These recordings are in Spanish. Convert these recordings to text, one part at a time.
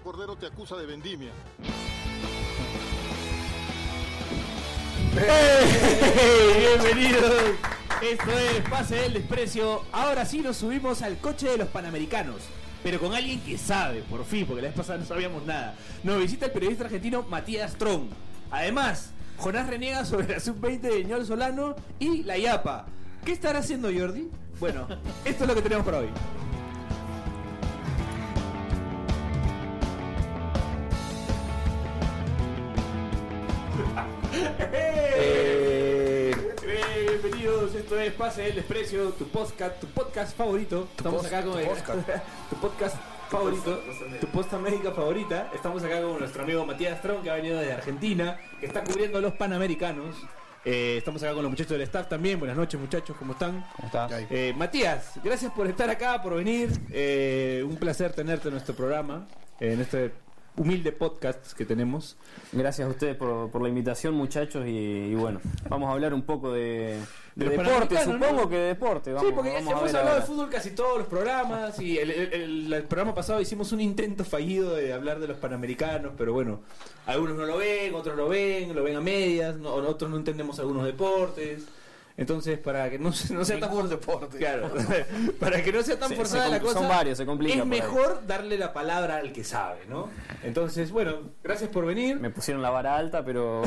Cordero te acusa de vendimia. Bienvenidos. Esto es Pase del Desprecio. Ahora sí nos subimos al coche de los Panamericanos. Pero con alguien que sabe, por fin, porque la vez pasada no sabíamos nada. Nos visita el periodista argentino Matías Strong. Además, Jonás reniega sobre la sub-20 de Ñol Solano y la IAPA. ¿Qué estará haciendo Jordi? Bueno, esto es lo que tenemos para hoy. Esto es Pase del Desprecio, tu podcast, tu podcast favorito. Estamos acá con tu el- podcast. tu podcast favorito, tu posta médica favorita. Estamos acá con nuestro amigo Matías Strong, que ha venido desde Argentina, que está cubriendo a los Panamericanos. Eh, estamos acá con los muchachos del staff también. Buenas noches, muchachos, ¿cómo están? ¿Cómo está? Eh, Matías, gracias por estar acá, por venir. Eh, un placer tenerte en nuestro programa, en este humilde podcast que tenemos. Gracias a ustedes por, por la invitación, muchachos. Y, y bueno, vamos a hablar un poco de, De de los deporte, supongo ¿no? que de deporte. Vamos, sí, porque vamos hemos hablado ahora. de fútbol casi todos los programas y el, el- el- el programa pasado hicimos un intento fallido de hablar de los panamericanos, pero bueno, algunos no lo ven, otros lo ven, lo ven a medias, no- otros no entendemos algunos deportes. Entonces, para que no, se- no sea tan Ningún deporte. Claro, para que no sea tan Se- forzada se la cosa. son varios, se complica Es ahí. mejor darle la palabra al que sabe, ¿no? Entonces, bueno, gracias por venir. Me pusieron la vara alta, pero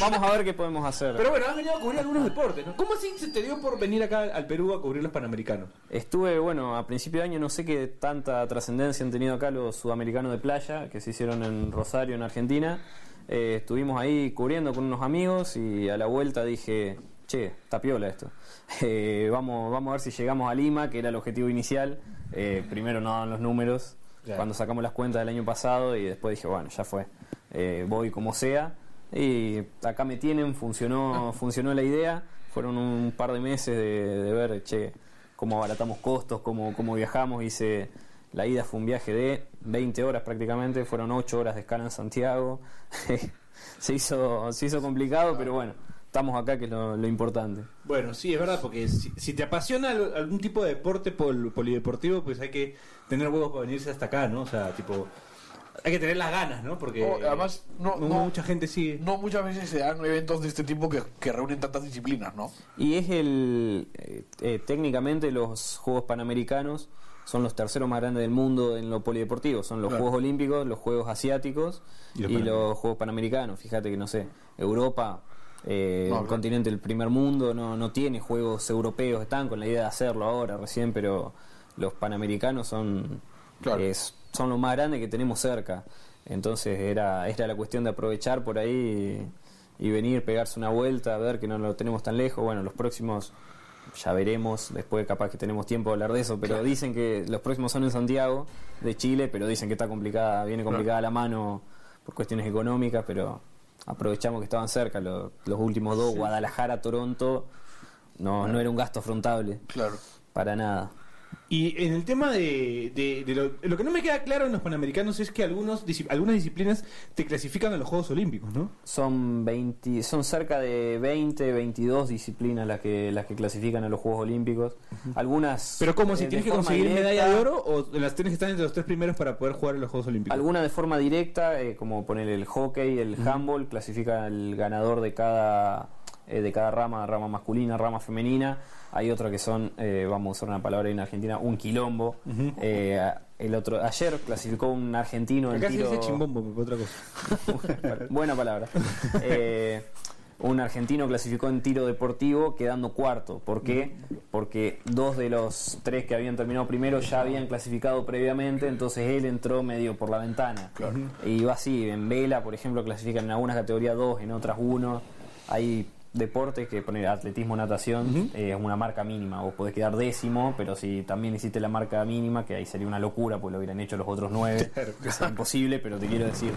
vamos a ver qué podemos hacer. Pero bueno, has venido a cubrir algunos deportes, ¿no? ¿Cómo así se te dio por venir acá al Perú a cubrir los panamericanos? Estuve, bueno, a principio de año no sé qué tanta trascendencia han tenido acá los sudamericanos de playa, que se hicieron en Rosario, en Argentina. Eh, estuvimos ahí cubriendo con unos amigos y a la vuelta dije, che, está piola esto. Eh, vamos, vamos a ver si llegamos a Lima, que era el objetivo inicial. Eh, primero no daban los números, Claro. cuando sacamos las cuentas del año pasado y después dije, bueno, ya fue. Eh, voy como sea. Y acá me tienen, funcionó, funcionó la idea. Fueron un par de meses de, de ver, che, cómo abaratamos costos, cómo, cómo viajamos. Hice la ida fue un viaje de 20 horas prácticamente, fueron 8 horas de escala en Santiago. se hizo se hizo complicado, pero bueno, estamos acá que es lo, lo importante. Bueno, sí, es verdad, porque si, si te apasiona al- algún tipo de deporte pol- polideportivo, pues hay que tener huevos para venirse hasta acá, ¿no? O sea, tipo, hay que tener las ganas, ¿no? Porque No, además, no- no no- mucha gente sigue. No muchas veces se dan eventos de este tipo que, que reúnen tantas disciplinas, ¿no? Y es el. eh, eh, técnicamente, los Juegos Panamericanos son los terceros más grandes del mundo en lo polideportivo. Son los Claro. Juegos Olímpicos, los Juegos Asiáticos Y y, los. Juegos Panamericanos. Fíjate que, no sé, Europa, eh, No, el continente del primer mundo, no, no tiene Juegos Europeos. Están con la idea de hacerlo ahora, recién, pero los Panamericanos son. Claro. son lo más grande que tenemos cerca. Entonces era, era la cuestión de aprovechar por ahí y, y venir, pegarse una vuelta, a ver que no lo tenemos tan lejos. Bueno, los próximos ya veremos, después capaz que tenemos tiempo de hablar de eso, pero dicen que los próximos son en Santiago, de Chile, pero dicen que está complicada, viene complicada la mano por cuestiones económicas, pero aprovechamos que estaban cerca los, los últimos dos, Guadalajara, Toronto, no, no era un gasto afrontable, Claro. para nada. Y en el tema de, de- de lo, lo que no me queda claro en los panamericanos es que algunos algunas disciplinas te clasifican a los Juegos Olímpicos, ¿no? Son 20, son cerca de 20, 22 disciplinas las que las que clasifican a los Juegos Olímpicos. Algunas Pero ¿cómo? ¿Si tienes que conseguir directa, medalla de oro o las tienes que estar entre los tres primeros para poder jugar en los Juegos Olímpicos? Algunas de forma directa, eh, como poner el hockey, el handball, clasifica el ganador de cada eh, de cada rama, rama masculina, rama femenina. Hay otras que son, eh, vamos a usar una palabra en Argentina, un quilombo. Eh, el otro ayer clasificó un argentino en se tiro dice chimbombo, otra cosa. Buena palabra. Eh, un argentino clasificó en tiro deportivo quedando cuarto. ¿Por qué? Porque dos de los tres que habían terminado primero ya habían clasificado previamente, entonces él entró medio por la ventana. Y va así, en vela, por ejemplo, clasifican en algunas categorías dos, en otras uno. Hay deportes que poner atletismo, natación, eh, es una marca mínima. Vos podés quedar décimo, pero si también hiciste la marca mínima, que ahí sería una locura, pues lo hubieran hecho los otros nueve. Es imposible, pero te quiero decir,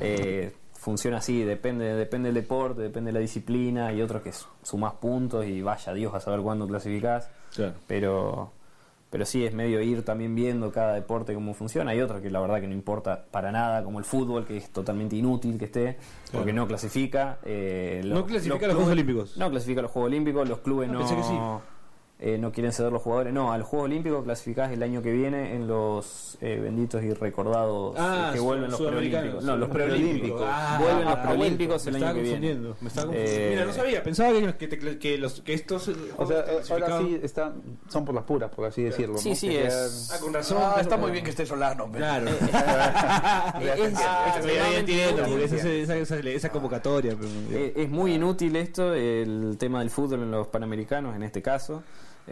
eh, funciona así, depende, depende del deporte, depende de la disciplina, y otros que sumás puntos y vaya Dios a saber cuándo clasificás. Claro. Pero, pero sí es medio ir también viendo cada deporte cómo funciona. Hay otros que la verdad que no importa para nada, como el fútbol, que es totalmente inútil que esté, porque no clasifica. eh, No clasifica los clubes- Juegos Olímpicos. No clasifica los Juegos Olímpicos, los clubes Ah, no. pensé que sí. Eh, no quieren ceder los jugadores. No, a los Juegos Olímpicos clasificás el año que viene en los eh, benditos y recordados Ah, eh, que vuelven los preolímpicos. No, los preolímpicos. Ah, vuelven los ah, preolímpicos el año que viene. me estaba confundiendo. Eh, Mira, no sabía, pensaba que, que, te- que los, que estos O sea, ahora sí están, son por las puras, por así decirlo. Sí, ¿no? sí, Que es- sean- Ah, con razón. Ah, pero- está muy bien que esté Solano. hombre. Claro. Esa, convocatoria. pero- es muy inútil esto, el tema del fútbol en los panamericanos en este caso.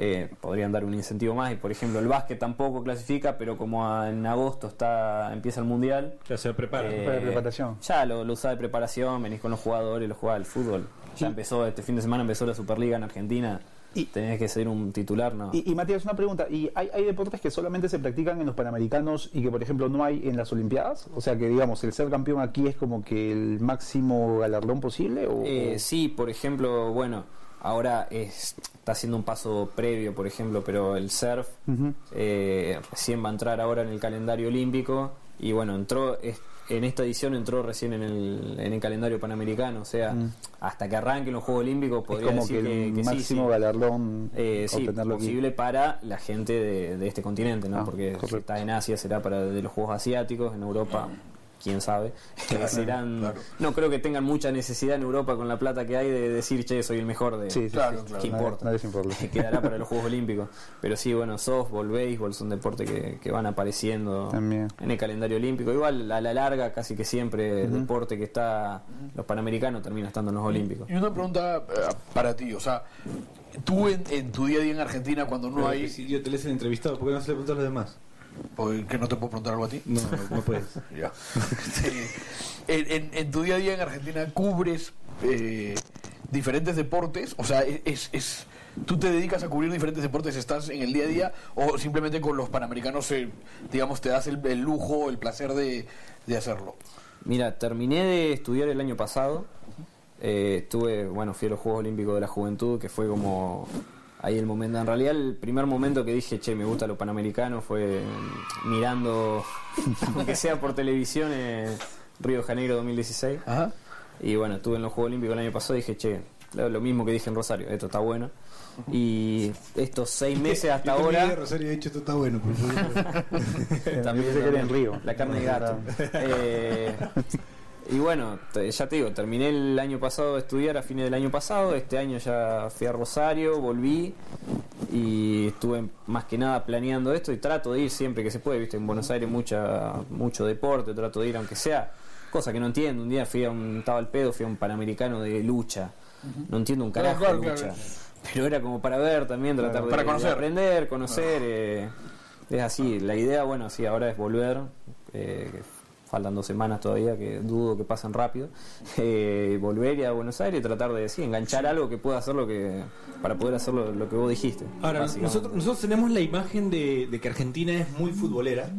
Eh, podrían dar un incentivo más y por ejemplo el básquet tampoco clasifica, pero como a- en agosto está empieza el mundial, ya se prepara. eh, Para preparación. ya lo, lo usa de preparación, venís con los jugadores, lo jugás al fútbol. Ya empezó este fin de semana empezó la Superliga en Argentina. Y- tenés que ser un titular, no. Y, y Matías, una pregunta. ¿Y hay, hay deportes que solamente se practican en los Panamericanos y que, por ejemplo, no hay en las Olimpiadas? O sea, que, digamos, el ser campeón aquí es como que el máximo galardón posible. ¿o, Eh, o- sí, por ejemplo, bueno, ahora es- está haciendo un paso previo, por ejemplo, pero el surf eh, recién va a entrar ahora en el calendario olímpico y bueno, entró es- en esta edición entró recién en el, en el calendario panamericano, o sea, hasta que arranquen los Juegos Olímpicos es podría como decir que el que, que sí, máximo sí. galardón Eh, sí, obtenerlo aquí. posible para la gente de, de este continente, ¿no? Ah, Porque si está en Asia será para de los Juegos Asiáticos, en Europa, quién sabe. Eh, serán, claro. No creo que tengan mucha necesidad en Europa con la plata que hay de decir, che, soy el mejor de... Sí, sí, Claro, sí. claro. ¿Qué Nadie- importa? nadie se importa. Quedará para los Juegos Olímpicos. Pero sí, bueno, softball, béisbol son deportes que, que van apareciendo También. en el calendario olímpico. Igual a la larga, casi que siempre el deporte que está, los panamericanos termina estando en los olímpicos. Y una pregunta eh, para ti, o sea, tú en, en tu día a día en Argentina cuando no hay... Si yo te lees el entrevistado, ¿por qué no se le preguntas a los demás? ¿Por qué no te puedo preguntar algo a ti? No, no puedes. Ya. En, tu día a día en Argentina cubres eh, diferentes deportes, o sea, es, es, es- tú te dedicas a cubrir diferentes deportes, estás en el día a día o simplemente con los panamericanos, eh, digamos, te das el, el lujo, el placer de, de hacerlo. Mira, terminé de estudiar el año pasado. Eh, estuve, bueno, fui a los Juegos Olímpicos de la Juventud, que fue como ahí el momento. En realidad, el primer momento que dije, che, me gusta lo panamericano, fue mm, mirando, aunque sea por televisión, eh, Río de Janeiro 2016. Ajá. Y bueno, estuve en los Juegos Olímpicos el año pasado y dije, che, lo, mismo que dije en Rosario, esto está bueno. Y estos seis meses hasta ahora. Rosario ha dicho esto está bueno. por favor. También, era en. Río. La carne de gato. Eh, y bueno, te- ya te digo, terminé el año pasado de estudiar a fines del año pasado. Este año ya fui a Rosario, volví y estuve más que nada planeando esto y trato de ir siempre que se puede. Viste, en Buenos Aires mucha, mucho deporte, trato de ir aunque sea. Cosa que no entiendo. Un día fui a un, estaba al pedo, fui a un panamericano de lucha. No entiendo un carajo Claro, de lucha. claro. Pero era como para ver también, tratar de, Para de conocer. aprender, conocer. eh, es así, la idea, bueno, sí, ahora es volver. eh, faltan dos semanas todavía, que dudo que pasen rápido. eh, volver a Buenos Aires y tratar de sí, enganchar algo que pueda hacer lo que. para poder hacer lo, lo que vos dijiste. Ahora, nosotros, nosotros tenemos la imagen de, de que Argentina es muy futbolera,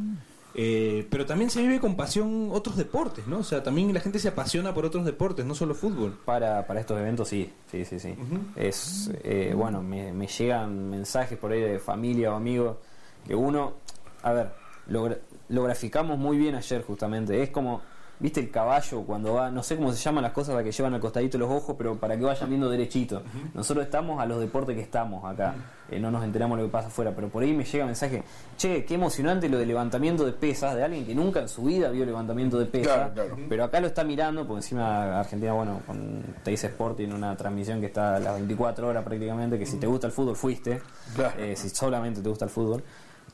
eh, pero también se vive con pasión otros deportes, ¿no? O sea, también la gente se apasiona por otros deportes, no solo fútbol. Para, para estos eventos sí, sí, sí, sí. Es, eh, bueno, me, me llegan mensajes por ahí de familia o amigos que uno, a ver, lo, gra- lo graficamos muy bien ayer justamente. Es como, viste el caballo cuando va, no sé cómo se llaman las cosas a que llevan al costadito los ojos, pero para que vayan viendo derechito. Nosotros estamos a los deportes que estamos acá, Eh, no nos enteramos de lo que pasa afuera, pero por ahí me llega mensaje, che, qué emocionante lo de levantamiento de pesas, de alguien que nunca en su vida vio levantamiento de pesas, Claro, claro. pero acá lo está mirando, porque encima Argentina, bueno, con Teis Sport tiene una transmisión que está a las 24 horas prácticamente, que si te gusta el fútbol fuiste, Claro. eh, si solamente te gusta el fútbol,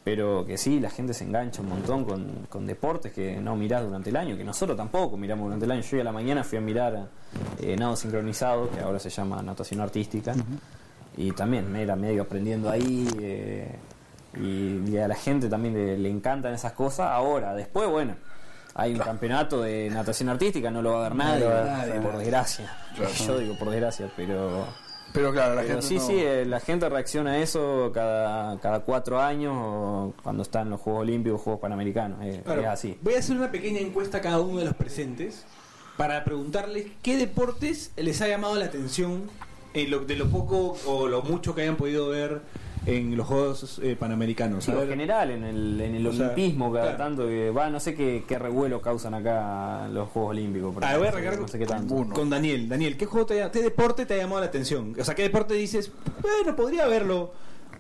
pero que sí, la gente se engancha un montón con, con deportes que no mirás durante el año, que nosotros tampoco miramos durante el año. Yo hoy a la mañana fui a mirar eh, nado sincronizado, que ahora se llama natación artística, y también me era medio aprendiendo ahí. eh, y, y a la gente también le, le encantan esas cosas. Ahora, después, bueno, hay un campeonato de natación artística, no lo va a ver nadie, ver, por desgracia. Yo digo por desgracia, pero Pero claro, la pero gente sí, no- sí, eh, la gente reacciona a eso cada, cada cuatro años o cuando están los Juegos Olímpicos, Juegos Panamericanos. eh, Claro, es así. Voy a hacer una pequeña encuesta a cada uno de los presentes para preguntarles qué deportes les ha llamado la atención en lo, de lo poco o lo mucho que hayan podido ver en los Juegos eh, Panamericanos. Sí, en general, en el, en el O sea, olimpismo, cada claro. tanto que va, no sé qué, qué revuelo causan acá los Juegos Olímpicos. Ah, voy a no sé- arrancar no sé qué tanto. Ninguno. Con Daniel, Daniel, ¿qué juego te ha- qué deporte te ha llamado la atención? O sea, ¿qué deporte dices, bueno, podría verlo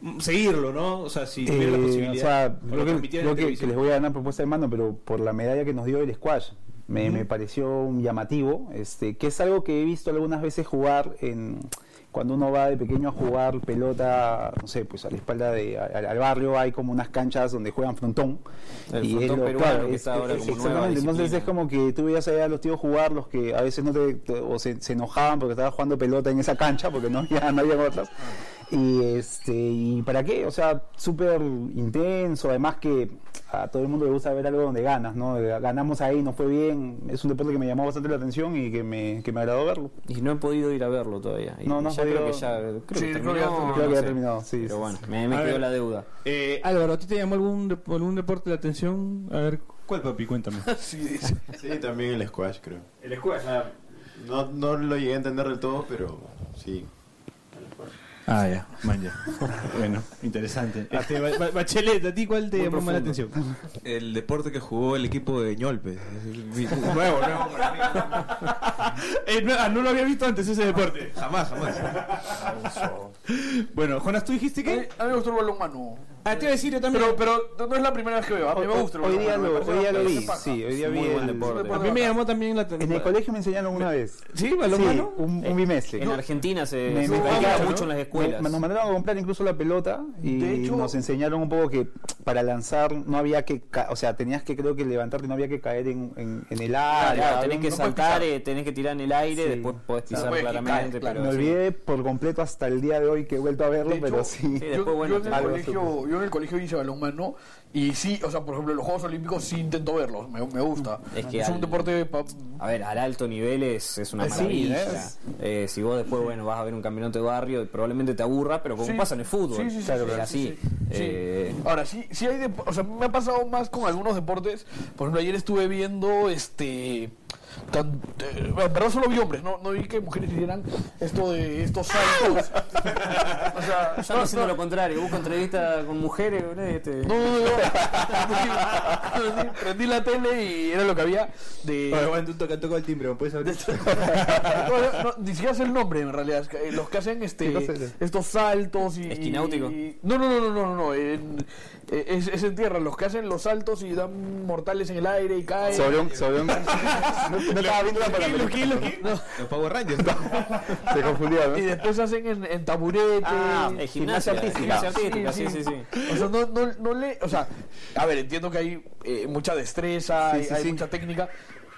mm, seguirlo, ¿no? O sea, si tuviera la Eh, posibilidad. o sea, lo creo que, les voy a dar una propuesta de mano, pero por la medalla que nos dio el squash, me, me pareció llamativo, este, que es algo que he visto algunas veces jugar en cuando uno va de pequeño a jugar pelota, no sé, pues a la espalda de al, al barrio hay como unas canchas donde juegan frontón El y frontón es lo- peruano, claro, que es- está ahora es- como nueva exactamente, entonces es como que tú veías allá a los tíos jugar, los que a veces no te, te- o se, se enojaban porque estaban jugando pelota en esa cancha porque no había, no había otras. Y este, y para qué, o sea, súper intenso, además que a todo el mundo le gusta ver algo donde ganas, ¿no? Ganamos ahí, nos fue bien, es un deporte que me llamó bastante la atención y que me, que me agradó verlo. Y no he podido ir a verlo todavía. Y No, no ya creo que ya creo Sí, que creo que terminó, ya- no creo que ya sé. terminó, sí, Pero sí, bueno, sí. me, me quedó ver. la deuda. Eh, Álvaro, ¿a ti te llamó algún, de- algún deporte la atención? A ver, ¿cuál papi? Cuéntame. Sí. Sí, también el squash, creo. El squash. No, no lo llegué a entender del todo, pero sí. Ah, ya, man, ya. bueno, interesante. Este, Ba- Ba- Bachelet, ¿a ti cuál te llamó más la atención? El deporte que jugó el equipo de Ñolpe. nuevo, nuevo para mí. Eh, no, ah, no lo había visto antes ese deporte. Jamás, jamás. Bueno, Jonas, ¿tú dijiste mí- qué? a mí me gustó el balón mano. Ah, te iba a decir yo también. Pero, pero no es la primera vez que veo. A mí me gusta Hoy día lo, parece hoy día lo bastante vi, sí, hoy día vi el- deporte. a mí me llamó también la En el atención. colegio me enseñaron una vez. ¿Sí? ¿Balón Sí, mano? un, un bimestre. En Argentina se, Me- se mucho en las escuelas. Nos mandaron a comprar incluso la pelota y De hecho- nos enseñaron un poco que para lanzar no había que, o sea, tenías que creo que levantarte, no había que caer en, en, en el área. claro, tenés que no- saltar, eh, tenés que tirar en el aire, Sí. después podés pisar claramente. pero me olvidé por completo hasta el día de hoy que he vuelto a verlo, pero sí. Sí, después, yo, bueno, yo en el colegio, yo en el colegio hice balón mano y sí, o sea, por ejemplo, los Juegos Olímpicos sí intento verlos, me, me gusta. Es que un al- deporte pa- A ver, al alto nivel es, es una Sí, maravilla. es- Eh, si vos después, bueno, vas a ver un campeonato de barrio, probablemente te aburra, pero como Sí. pasa en el fútbol. Sí, sí, Claro, es así. Eh, Ahora, sí, sí hay, o sea, me ha pasado más con algunos deportes. Por ejemplo, ayer estuve viendo este. Tan, eh, bueno, perdón, solo vi hombres, no, no vi que mujeres hicieran esto de estos saltos. o sea, Yo ando haciendo lo contrario, busco entrevistas con mujeres, y este- No, no, no. Prendí- Prendí la tele y era lo que había de. Oye, bueno, tú toca, toca el timbre, ¿me puedes abrir? No, no, ni siquiera sé el nombre en realidad. es que, eh, Los que hacen este, ¿Qué cosa es? estos saltos y. ¿Esquináutico? y- no, no, no, no, no, no. no, en- es, es en tierra. Los que hacen los saltos y dan mortales en el aire y caen. Sobre un, sobre un- no, estaba viendo la para ¿Lo qué, lo qué? Los Power Rangers. Se confundió, ¿no? Y después hacen en, en taburete. Ah, Eh, Gimnasia artística. gimnasia sí, sí, sí. O sea, no, no, no le. O sea, a ver, entiendo que hay eh, mucha destreza, Sí, hay, sí, hay mucha técnica,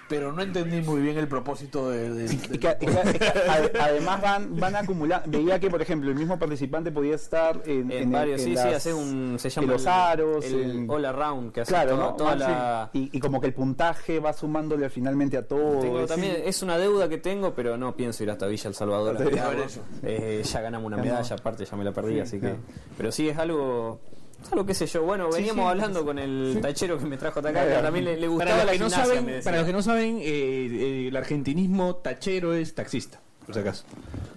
pero no entendí muy bien el propósito de. de- Y del- que- y que- y que ade- además van, van acumulando. Veía que, por ejemplo, el mismo participante podía estar en, En, en- varios, en sí, las- sí, haces un. Se llama en los el- aros, el, All Around, que hace Claro, toda, ¿no? toda Ah, la. sí. y, y como que el puntaje va sumándole finalmente a todo. Tengo sí. también, es una deuda que tengo, pero no pienso ir hasta Villa El Salvador. a ver eso. Eh, ya ganamos una medalla, aparte ya me la perdí, así que. Pero sí es algo. Algo qué sé yo, bueno, veníamos sí, hablando con el tachero que me trajo hasta acá, Claro. que también le, le gustaba Para los, la que no saben, para los que no saben, eh, eh, el argentinismo tachero es taxista, por si acaso.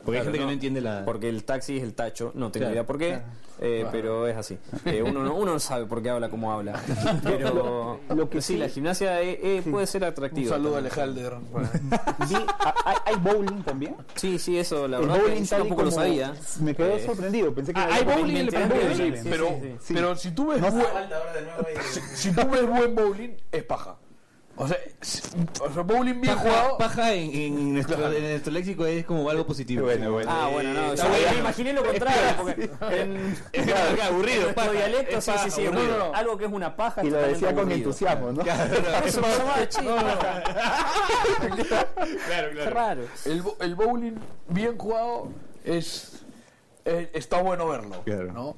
Porque hay gente que no. entiende la... Porque el taxi es el tacho, no tengo Claro, idea por qué, eh, pero es así. Eh, uno, no, uno no sabe por qué habla como habla. Pero Lo que sí, sí- la gimnasia eh, eh, puede ser Un atractiva. saludo a también. Alejandro. A- hay, hay bowling también. Sí, sí, eso, la el verdad que bowling yo tampoco lo sabía. Me quedé Eh, sorprendido. Pensé que Ah, hay bowling en el bowling, pero, sí, sí. Sí. pero si tú ves No buen- sé. si, si tú ves buen bowling es paja o sea, o sea bowling bien Paja, jugado paja en, en nuestro, Claro. en nuestro léxico es como algo positivo. Bueno, bueno. Ah, bueno, no, yo me imaginé lo contrario, porque en, Claro, claro, aburrido, en nuestro paja, dialecto, es sí, sí, sí, aburrido. aburrido. algo que es una paja Y es lo decía con aburrido. entusiasmo, ¿no? Por eso me llamaba chico, Claro, qué raro. el, bo- el bowling bien jugado es, eh, está bueno verlo Claro. ¿no?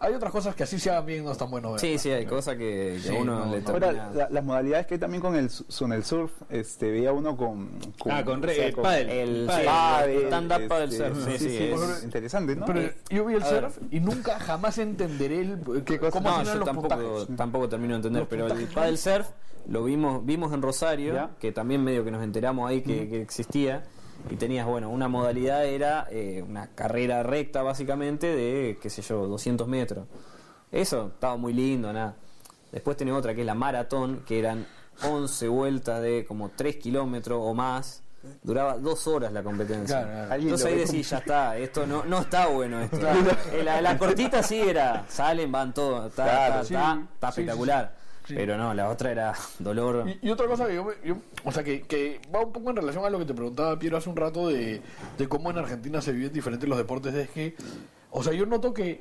Hay otras cosas que así se hagan bien no están bueno verlo Sí, sí, hay cosas que, que Sí, uno no, le. Ahora, la- las modalidades que hay también con el, con el surf, este, veía uno con... Ah, con o sea, eh, pádel. El Pádel. pádel, stand-up paddle este, surf, sí, sí, sí, es- interesante, ¿no? pero yo vi el a ver. surf y nunca jamás entenderé el, ¿Qué cosa? cómo No, yo los tampoco, puntajes tampoco termino de entender, Los pero el puntajes paddle surf lo vimos vimos en Rosario, Ya. que también medio que nos enteramos ahí que, que existía, y tenías, bueno, una modalidad era eh, una carrera recta básicamente de, qué sé yo, 200 metros. Eso estaba muy lindo, nada. Después tenés otra que es la maratón, que eran 11 vueltas de como 3 kilómetros o más. duraba dos horas la competencia. Claro, claro. Entonces ahí decís, ya está, esto no, no está bueno esto. Eh, La, la cortita sí era, salen, van todos, está, Claro, está, sí. está, está Sí, espectacular. sí, sí. Pero no, la otra era dolor. Y, y otra cosa que yo, me- yo- o sea, que, que va un poco en relación a lo que te preguntaba Piero hace un rato de, de cómo en Argentina se viven diferentes los deportes, es que, o sea, yo noto que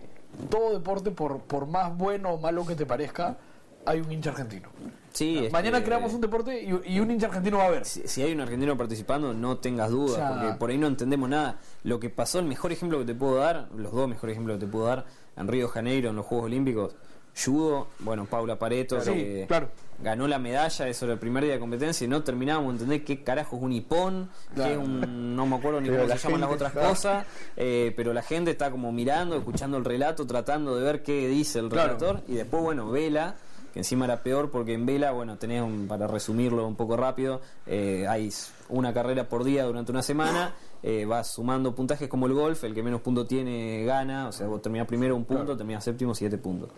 todo deporte, por, por más bueno o malo que te parezca, hay un hincha argentino. Sí, Mañana que- creamos un deporte y, y un hincha argentino va a ver. Si, si hay un argentino participando, no tengas dudas, O sea- porque por ahí no entendemos nada. Lo que pasó, el mejor ejemplo que te puedo dar, los dos mejores ejemplos que te puedo dar, en Río de Janeiro, en los Juegos Olímpicos, judo, bueno, Paula Pareto, que claro. ganó la medalla, eso era el primer día de competencia, y no terminábamos de entender qué carajo es un hipón, qué Claro. es un, no me acuerdo ni Pero cómo la se llaman las otras está- cosas, eh, pero la gente está como mirando, escuchando el relato, tratando de ver qué dice el Claro. relator, y después, bueno, Vela, que encima era peor porque en Vela, bueno, tenés, un- para resumirlo un poco rápido, eh, hay una carrera por día durante una semana, eh, vas sumando puntajes como el golf, el que menos puntos tiene gana, o sea, vos terminás primero un punto, terminás séptimo, siete puntos.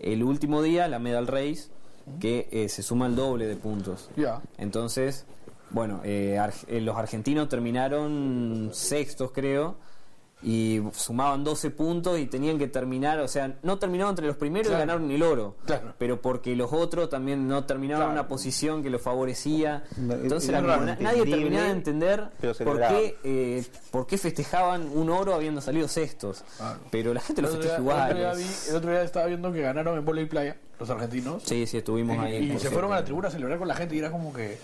El último día, la medal race, que eh, se suma el doble de puntos. Entonces, bueno, eh, Arg- eh, los argentinos terminaron sextos, creo, y sumaban 12 puntos y tenían que terminar, o sea, no terminaron entre los primeros Claro. y ganaron el oro, Claro. pero porque los otros también no terminaron en Claro. una posición que los favorecía. No, Entonces, es era como nadie terminaba de entender por qué, eh, por qué festejaban un oro habiendo salido sextos. Claro. Pero la gente lo festeja el otro igual. día vi- el otro día estaba viendo que ganaron en volei playa los argentinos. Sí, sí, estuvimos ahí. y por se cierto. fueron a la tribuna a celebrar con la gente y era como que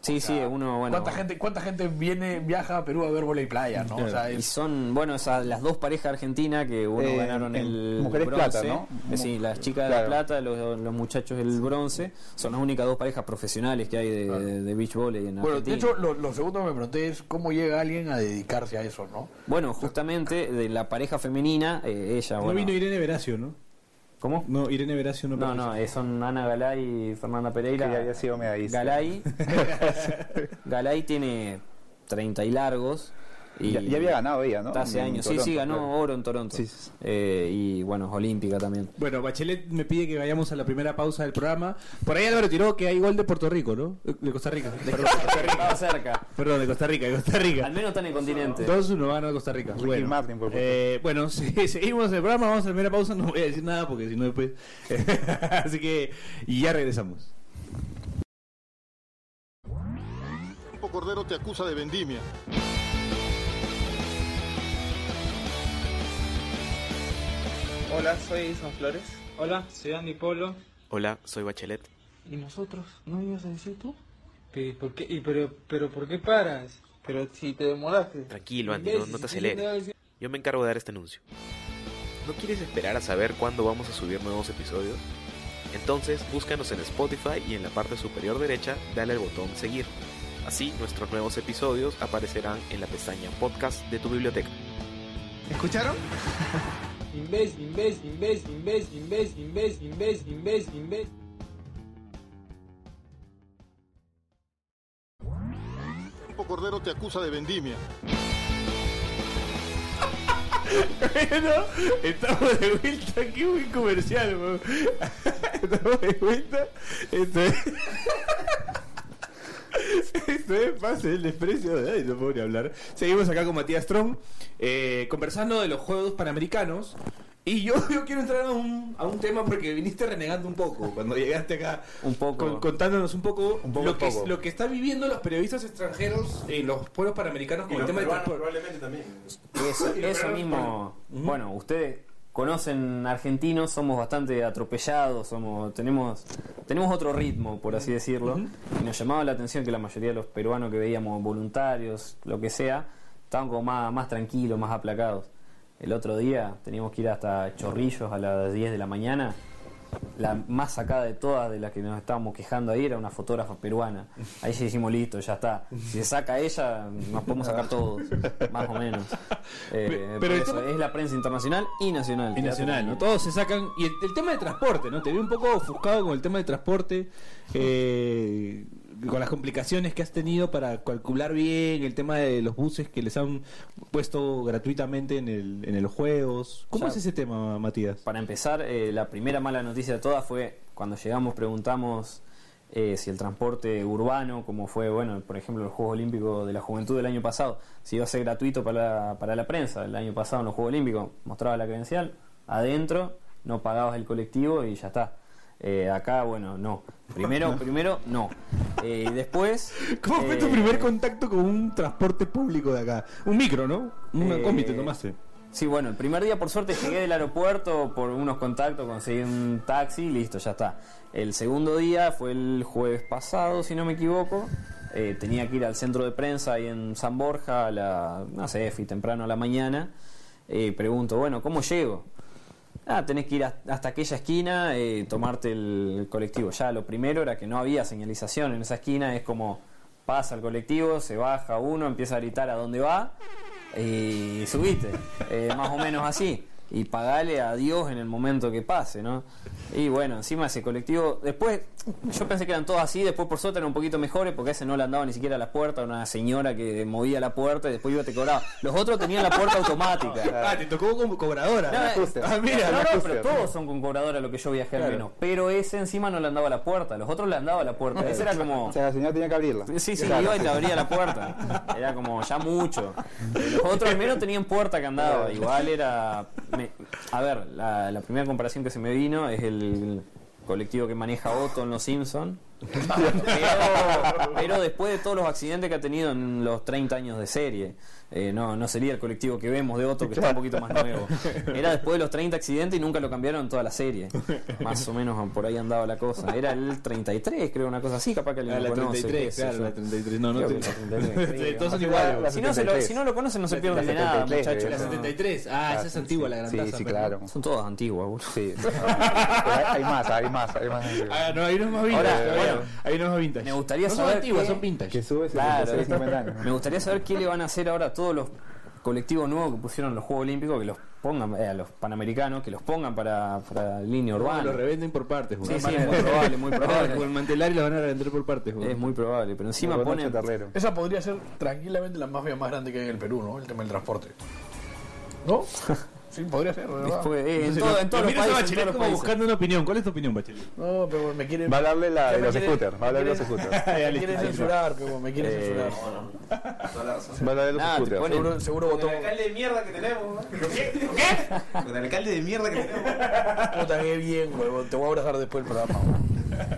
Sí, sí, uno, bueno. ¿Cuánta gente, cuánta gente viene, viaja a Perú a ver volei playa, no? O sea, Y son, bueno, esas, las dos parejas argentinas que uno Eh, ganaron en el mujeres bronce. plata, ¿no? Eh, sí, las chicas de la plata, los, los muchachos del bronce. Son las únicas dos parejas profesionales que hay de, de beach volley en bueno, de Argentina. hecho, lo, lo segundo que me pregunté es cómo llega alguien a dedicarse a eso, ¿no? bueno, justamente de la pareja femenina, eh, ella, No bueno. vino Irene Veracio, ¿no? ¿Cómo? No, Irene Veracio no No, no, eh, son Ana Galay y Fernanda Pereira. Que había sido medallista. Galay, Galay tiene 30 y largos. Y Ya, ya había ganado ella, ¿no? Hace En años. Sí, Toronto, sí, ganó claro. oro en Toronto. Sí, sí. Eh, y bueno, olímpica también. Bueno, Bachelet me pide que vayamos a la primera pausa del programa. Por ahí Álvaro tiró que hay gol de Puerto Rico, ¿no? De Costa Rica. Perdón, Estaba cerca. Perdón, de Costa Rica, de Costa Rica. Al menos está en el continente. 2-1 gana Costa Rica. Ricky Bueno, Martin, por eh, bueno sí, seguimos el programa, vamos a la primera pausa, no voy a decir nada porque si no después... Así que, y ya regresamos. Cordero te acusa de vendimia. Hola, soy San Flores. Hola, soy Andy Polo. Hola, soy Bachelet. ¿Y nosotros? ¿No ibas a decir tú? ¿Por qué? ¿Y pero, pero por qué paras? Pero si te demoraste. Tranquilo, Andy, no, no te aceleres. Yo me encargo de dar este anuncio. ¿No quieres esperar a saber cuándo vamos a subir nuevos episodios? Entonces búscanos en Spotify y en la parte superior derecha dale al botón seguir. Así nuestros nuevos episodios aparecerán en la pestaña podcast de tu biblioteca. ¿Escucharon? Inves, inves, inves, inves, inves, inves, inves, inves, inves. Cordero te acusa de vendimia. Bueno, estamos de vuelta, qué buen comercial, weón. Estamos de vuelta. Esto es. Esto es pase el desprecio. Ay, no puedo ni hablar. Seguimos acá con Matías Strong, eh, conversando de los Juegos Panamericanos. Y yo, yo quiero entrar a un, a un tema porque viniste renegando un poco cuando llegaste acá. Un poco. con- contándonos un poco, Un poco lo, que, poco. lo que están viviendo los periodistas extranjeros en los Juegos Panamericanos con el tema del transporte. probablemente también. Eso, eso mismo. Bueno, ustedes conocen argentinos, somos bastante atropellados, somos tenemos tenemos otro ritmo, por así decirlo. Y nos llamaba la atención que la mayoría de los peruanos que veíamos voluntarios, lo que sea, estaban como más, más tranquilos, más aplacados. El otro día teníamos que ir hasta Chorrillos a las 10 de la mañana. La más sacada de todas de las que nos estábamos quejando ahí era una fotógrafa peruana. Ahí ya hicimos listo, ya está. Si se saca ella, nos podemos sacar todos, más o menos. Eh, Pero eso, tema- es la prensa internacional y nacional. Y nacional, ¿no? Todos se sacan. Y el, el tema de transporte, ¿no? Te vi un poco ofuscado con el tema de transporte, eh, con las complicaciones que has tenido para calcular bien el tema de los buses que les han puesto gratuitamente en, el, en los juegos. ¿Cómo es ese tema, Matías? Para empezar, eh, la primera mala noticia de todas fue cuando llegamos, preguntamos eh, si el transporte urbano, como fue, bueno, por ejemplo, los Juegos Olímpicos de la Juventud del año pasado, si iba a ser gratuito para la, para la prensa, el año pasado en los Juegos Olímpicos, mostraba la credencial, adentro, no pagabas el colectivo y ya está. Eh, acá, bueno, no. Primero, primero, no. Eh, después. ¿Cómo fue tu eh, primer contacto con un transporte público de acá? Un micro, ¿no? Una Eh, combi te tomaste. Sí, bueno, el primer día por suerte llegué del aeropuerto por unos contactos, conseguí un taxi y listo, ya está. El segundo día fue el jueves pasado, si no me equivoco. Eh, tenía que ir al centro de prensa ahí en San Borja, a la, no sé, fui temprano a la mañana. Pregunto, bueno, ¿cómo llego? Ah, tenés que ir hasta aquella esquina, eh, tomarte el, el colectivo. Ya lo primero era que no había señalización en esa esquina, es como pasa el colectivo, se baja uno, empieza a gritar a dónde va y subiste. Eh, más o menos así. Y pagale a Dios en el momento que pase, ¿no? Y bueno, encima ese colectivo, después, yo pensé que eran todos así, después por suerte eran un poquito mejores, porque ese no le andaba ni siquiera a la puerta, una señora que movía la puerta y después iba y te cobraba. Los otros tenían la puerta automática. Ah, te tocó como cobradora. No, Ah, mira, no, pero todos son con cobradora lo que yo viajé al Claro. menos. Pero ese encima no le andaba a la puerta, los otros le andaba a la puerta. Ese era como. O sea, la señora tenía que abrirla. Sí, sí, Claro. iba y te abría la puerta. Era como ya mucho. Los otros al menos tenían puerta que andaba. Igual era. A ver, la, la primera comparación que se me vino es el colectivo que maneja Otto en Los Simpsons. Pero, pero después de todos los accidentes que ha tenido en los 30 años de serie, eh, no, no sería el colectivo que vemos de Otto, que está un poquito más nuevo. Era después de los 30 accidentes y nunca lo cambiaron en toda la serie. Más o menos por ahí andaba la cosa. Era el 33, creo, una cosa así, capaz que alguien Ah, lo la conoce. 33, qué sé claro, la 33. No, no Creo te... que la 33. Sí, Todos son iguales. Si no, se lo, 73. si no lo conocen, no se pierden de nada, 73, muchachos. La 73. Ah, esa es antigua, la Sí, grandaza. sí, pero- claro. Son todas antiguas, boludo. Sí. Hay, hay más, hay más, hay más. Ah, no, ahí no es más. Es más vintage. me gustaría no saber son antiguas, son vintage. Que Claro, 76, 50 años. me gustaría saber qué le van a hacer ahora a todos los colectivos nuevos que pusieron los Juegos Olímpicos, que los pongan, eh, a los panamericanos, que los pongan para, para línea No, urbana. Lo revenden por partes, Sí, sí, es muy probable, muy probable. Con el mantelar y lo van a revender por partes. Es muy probable, pero encima ponen... Esa podría ser tranquilamente la mafia más grande que hay en el Perú, ¿no? El tema del transporte. ¿No? Sí, podría ser, verdad. Después, eh, en, todo- en todos lo los países. en Bachelet todos los como países. buscando una opinión. ¿Cuál es tu opinión, Bachelet? No, pero me quieren... Va a darle la de los scooters. Va a de los me scooters. Me quieren censurar, pero me quieren Eh, censurar. Va a de los scooters. Seguro, seguro votó... de mierda que tenemos. ¿Qué? Con el alcalde de mierda que tenemos. Puta, qué bien, huevón. Te voy a abrazar después del programa.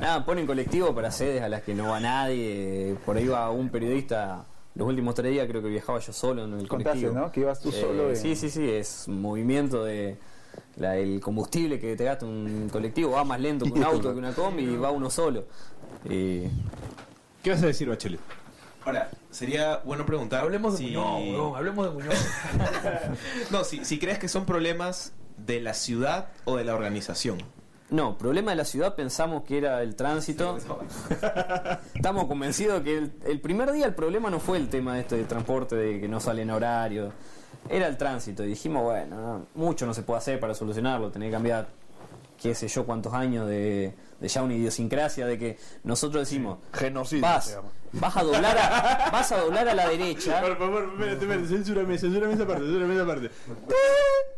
Nada, ponen colectivo para sedes a las que no va nadie. Por ahí va un periodista. Los últimos tres días creo que viajaba yo solo en el Contaste, colectivo. ¿no? Que ibas tú Eh, solo. en- Sí, sí, sí, es un movimiento de la- el combustible que te gasta un colectivo. Va más lento que un auto, que una combi y va uno solo. Y ¿Qué vas a decir, Bachelet? Ahora, sería bueno preguntar. Hablemos de si... Muñoz, huevón. Hablemos de Muñoz. No, si, si crees que son problemas de la ciudad o de la organización. No, problema de la ciudad pensamos que era el tránsito. Estamos convencidos que el, el primer día el problema no fue el tema de este de transporte, de que no sale en horario, era el tránsito. Y dijimos, bueno, no, mucho no se puede hacer para solucionarlo, tener que cambiar, qué sé yo, cuántos años de, de ya una idiosincrasia, de que nosotros decimos, Genocidio vas, vas a doblar a, vas a doblar a la derecha. Por favor, espérate, espérate, censúrame, censúrame esa parte, censúrame esa parte.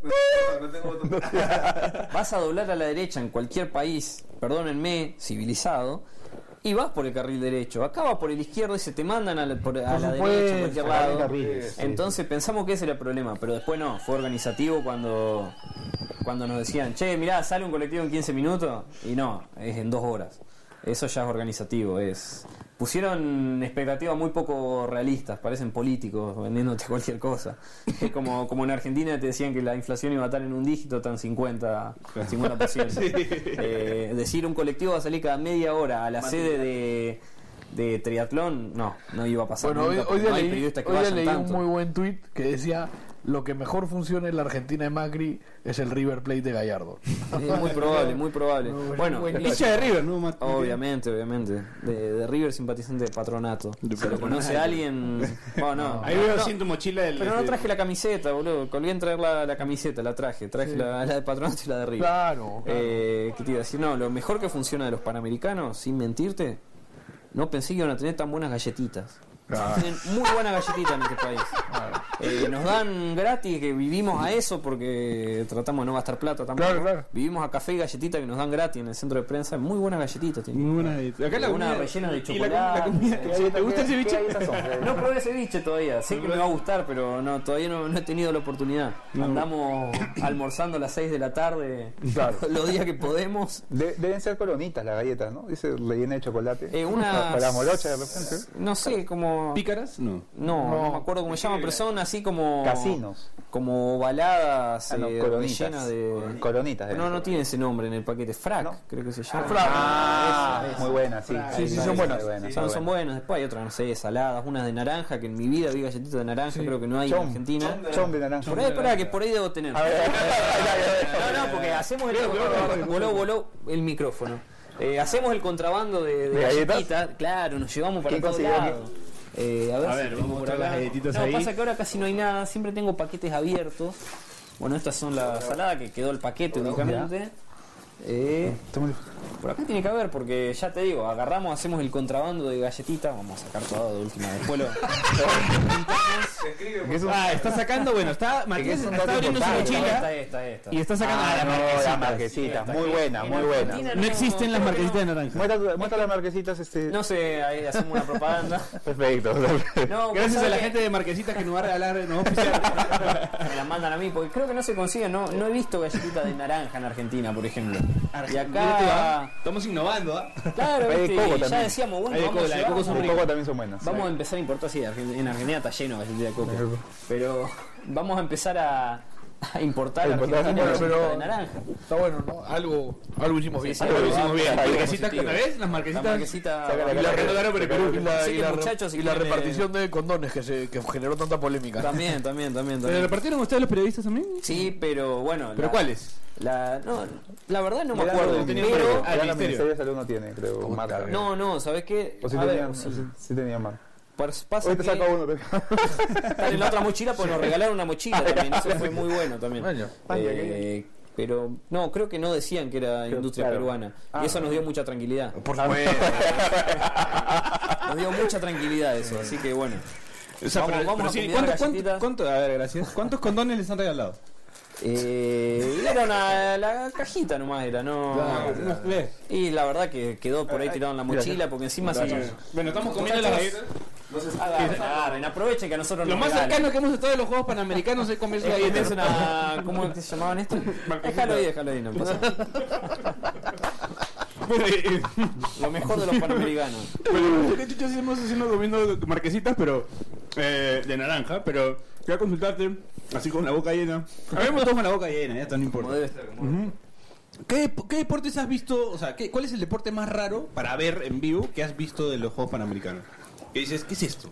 vas a doblar a la derecha en cualquier país, perdónenme, civilizado, y vas por el carril derecho. Acá vas por el izquierdo y se te mandan a la, por- a la derecha, a cualquier lado. carriles, sí, Entonces pensamos que ese era el problema, pero después no, fue organizativo cuando, cuando nos decían, che, mirá, sale un colectivo en 15 minutos, y no, es en dos horas. Eso ya es organizativo, es... Pusieron expectativas muy poco realistas, parecen políticos vendiéndote cualquier cosa. Es como, como en Argentina te decían que la inflación iba a estar en un dígito, tan 50, 50%. Eh, decir un colectivo va a salir cada media hora a la sede de, de triatlón, no, no iba a pasar. Bueno, hoy, nunca, hoy porque día no hay leí, hoy día leí un muy buen tweet que decía lo que mejor funciona en la Argentina de Macri es el River Plate de Gallardo. Es muy probable, muy probable. No, Bueno. Hincha de River, ¿no? Mat- Obviamente, obviamente. De, de River simpatizante de patronato. Si lo conoce alguien. Bueno, no. Ahí veo en tu mochila el. Pero no traje la camiseta, boludo. Colgué en traer la, la camiseta, la traje. Traje la, la de patronato y la de River. Claro, claro. Eh, ¿Qué te iba a decir? No, lo mejor que funciona de los panamericanos, sin mentirte, no pensé que iban a tener tan buenas galletitas. Tienen muy buena galletita en este país. Eh, nos dan gratis, que vivimos a eso porque tratamos de no gastar plata tampoco. Claro, claro. Vivimos a café y galletita que nos dan gratis en el centro de prensa. Muy buenas galletitas tienen. Muy buena. Acá la Una comida- rellena de la chocolate. la comida- ¿Te gusta el ceviche? No probé ceviche todavía, sé que me va a gustar, pero no todavía no, no he tenido la oportunidad. Andamos almorzando a las 6 de la tarde Claro. los días que podemos. De- deben ser coronitas las galletas, ¿no? Dice rellena de chocolate. Eh, unas- Para morocha de repente. No sé, como... ¿Pícaras? No. No, no, me acuerdo cómo se llaman, pero son así como... Casinos. Como baladas Ah, no, eh, coronitas. rellenas de... Coronitas. deben No, no ser. tiene ese nombre en el paquete. Frac, No. creo que se llama. Ah, esa. muy buenas, sí. Sí, sí, son buenas. Son, son buena. buenos. Después hay otras, no sé, saladas, unas de naranja, que en mi vida vi galletitas de naranja, creo que no hay en Chom. Argentina. Chom de naranja. Por ahí, espera, que por ahí debo tener. A ver, No, no, porque hacemos el voló, voló el micrófono. Eh, hacemos el contrabando de, de ¿De galletitas, claro, nos llevamos para ¿Quién todos lados. Eh, a ver, A si ver, vamos por las no, ahí. pasa que ahora casi no hay nada, siempre tengo paquetes abiertos. Bueno, estas son la salada que quedó el paquete únicamente. Eh, por acá tiene que haber, porque ya te digo, agarramos, hacemos el contrabando de galletitas, vamos a sacar todo de última. Después lo, Ah, está sacando, bueno, está Matías es está abriendo su mochila esta, esta, esta. y está sacando Ah, las no, las marquesitas. marquesitas. Muy buena, muy buena. No existen las marquesitas de naranja. Muestra, muestra las marquesitas, este. No sé, ahí hacemos una propaganda. Perfecto. No, Gracias ¿sabes a la gente de Marquesitas que nos va a regalar, nos va a. Me la mandan a mí, porque creo que no se consigue, no, no he visto galletitas de naranja en Argentina, por ejemplo. Y acá, Estamos innovando, ¿ah? claro, Hay de coco ya decíamos, bueno, Hay de vamos, coco, la de a coco son Un poco también son buenas. vamos a empezar a importar, sí, en Argentina está lleno de de coco. Pero vamos a empezar a, a importar a Importar, Argentina bueno, pero- de naranja. Está bueno, ¿no? Algo, algo hicimos bien. sí, Lo hicimos bien. Algo Marquesitas, positivo. ¿la ves? Las La marquesitas. Y la sácala. renovaron por el Perú. Y la, y la- si repartición de condones que, se, que generó tanta polémica. También, también, también. ¿Pero también. repartieron ustedes los periodistas también? Sí, pero bueno. ¿Pero la- cuáles? La, no, la verdad no me acuerdo. Pero, la ministerio. De Salud no tiene, creo, marca. no, no, ¿sabes qué? O ver, tenían, tenían marca. Pas- Pasa Hoy te saco uno. está en la otra mochila, pues nos regalaron una mochila también. Eso fue muy bueno también. Bueno. Eh, pero no, creo que no decían que era industria claro. peruana. Ah. Y eso nos dio mucha tranquilidad. Por supuesto. Nos dio mucha tranquilidad eso, así que bueno. O sea, Vamos- pero- vamos pero a sí, combinar ¿cuánto- cuánto- galletitas? cuánto- A ver, gracias. ¿Cuántos condones les han regalado? Eh, era una, la cajita nomás, era, no. No, ¿ves? Y la verdad que quedó por ahí tirado en la mochila, porque encima sí. Bueno, estamos comiendo las Muchachos, galletas. Agarren, agarren, aprovechen que a nosotros Lo nos más cercano que hemos estado de los Juegos Panamericanos es comer Es que galletas. es una. ¿Cómo se llamaban esto? Déjalo ahí, déjalo ahí, no pasa. Eh, Lo mejor de los panamericanos. Bueno, ¿qué chuchas hemos haciendo comiendo marquesitas, pero eh, de naranja? Pero quería consultarte, así con la boca llena. Habíamos todos con la boca llena, ya está, no importa. Como debe ser. como debe ser. ¿Qué, qué deportes has visto? O sea, ¿qué, ¿cuál es el deporte más raro para ver en vivo que has visto de los Juegos Panamericanos? Que dices, ¿qué es esto?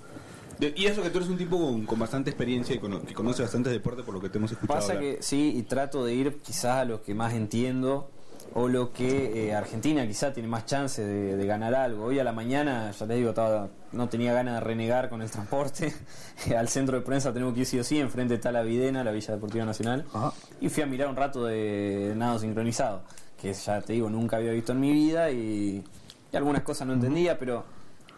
De- y eso que tú eres un tipo con, con bastante experiencia y cono- que conoce bastantes deportes por lo que te hemos escuchado. Pasa hablar. que sí, y trato de ir quizás a los que más entiendo o lo que eh, Argentina quizá tiene más chance de, de ganar algo. Hoy a la mañana, ya les digo, estaba, no tenía ganas de renegar con el transporte. Al centro de prensa tenemos que ir sí o sí, enfrente está la Videna, la Villa Deportiva Nacional. Y fui a mirar un rato de nado sincronizado, que ya te digo, nunca había visto en mi vida y, y algunas cosas no entendía, pero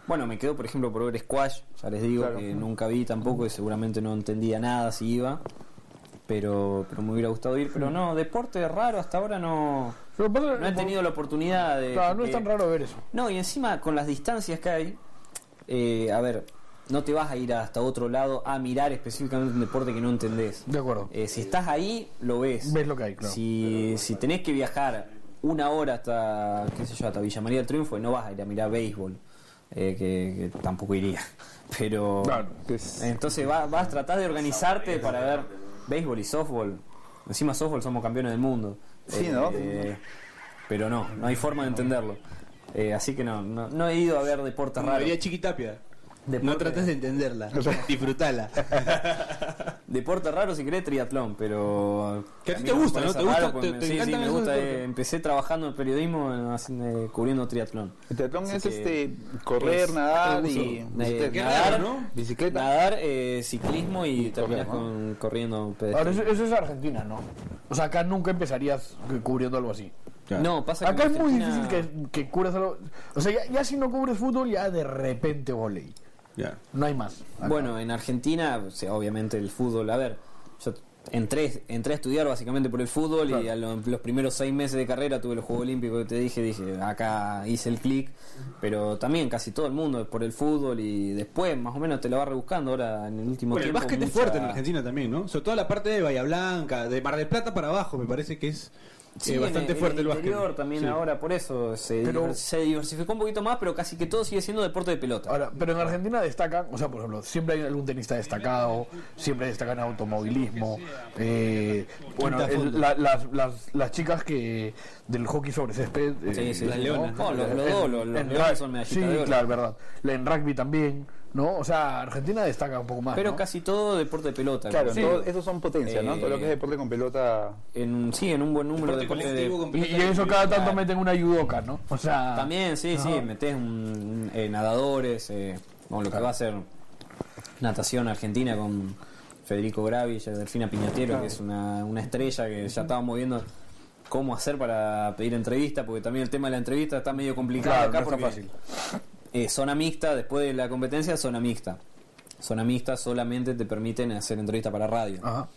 bueno, me quedo por ejemplo por ver squash, ya les digo Claro. que nunca vi tampoco y seguramente no entendía nada si iba pero pero me hubiera gustado ir pero no deporte raro hasta ahora no Pero no he tenido la oportunidad de Claro, no es tan raro ver eso. no y encima con las distancias que hay eh, a ver no te vas a ir hasta otro lado a mirar específicamente un deporte que no entendés De acuerdo. Eh, si estás ahí lo ves Ves lo que hay, claro. si, si tenés que viajar una hora hasta qué sé yo hasta Villa María del Triunfo no vas a ir a mirar béisbol eh, que, que tampoco iría pero Claro. Entonces va- vas a tratar de organizarte para ver béisbol y softball. Encima softball somos campeones del mundo. Sí, ¿no? Pero no, no hay forma de entenderlo. Eh, así que no, no, no he ido a ver deportes raros. diría Chiquitapia. No trates de entenderla, disfrutala. Deporte raro si querés triatlón, pero... Que a ti mí te gusta, ¿no? ¿Te raro gusta? porque ¿Te- te sí, me esos gusta. eh, empecé trabajando en periodismo eh, cubriendo triatlón. el triatlón Así es que este correr, es nadar y. Qué nadar, ¿no? Bicicleta. Nadar, eh, ciclismo y, terminas correr, con, corriendo Ahora, eso, eso es Argentina, ¿no? O sea, acá nunca empezarías cubriendo algo así. No, pasa que Acá es muy difícil que, que cubras algo. O sea, ya, ya si no cubres fútbol, ya de repente volei. Ya. No hay más. Acá. Bueno, en Argentina, o sea, obviamente el fútbol, a ver, yo entré, entré a estudiar básicamente por el fútbol y a lo- los primeros seis meses de carrera tuve los Juegos Olímpicos que te dije, dije, acá hice el clic, pero también casi todo el mundo es por el fútbol y después más o menos te lo va rebuscando ahora en el último Bueno, el tiempo. básquet es mucha- fuerte en Argentina también, ¿no? Sobre todo la parte de Bahía Blanca, de Mar del Plata para abajo, me parece que es eh, Sí, bastante en fuerte el el básquet. interior también Sí. ahora, por eso se, Pero- diver- se diversificó un poquito más, pero casi que todo sigue siendo deporte de pelota. Ahora, pero en Argentina destacan, o sea, por ejemplo, siempre hay algún tenista destacado, siempre destacan automovilismo. eh, bueno, el- la- las, las, las chicas que del hockey sobre césped. eh, Sí, sí, Las sí. leonas. No, los, los en- los, los en leones son medallitas Sí, de oro. claro, verdad. En rugby también, ¿no? O sea, Argentina destaca un poco más. Pero ¿no? casi todo deporte de pelota. Claro, Sí. todo- esos son potencias, ¿no? Eh, Todo lo que es deporte con pelota. En, sí, en un buen número de Deporte de, Y, y eso de- cada tanto Claro. meten una judoka, ¿no? O sea. También, sí, sí, metés un, eh, nadadores, eh, bueno, lo que va a ser natación argentina con Federico Gravilla, Delfina Piñatero, que es una, una estrella que ya estábamos viendo cómo hacer para pedir entrevista, porque también el tema de la entrevista está medio complicado Claro, acá no está porque fácil. Eh, zona mixta, después de la competencia, zona mixta. Zona mixta solamente te permiten hacer entrevista para radio. Ajá.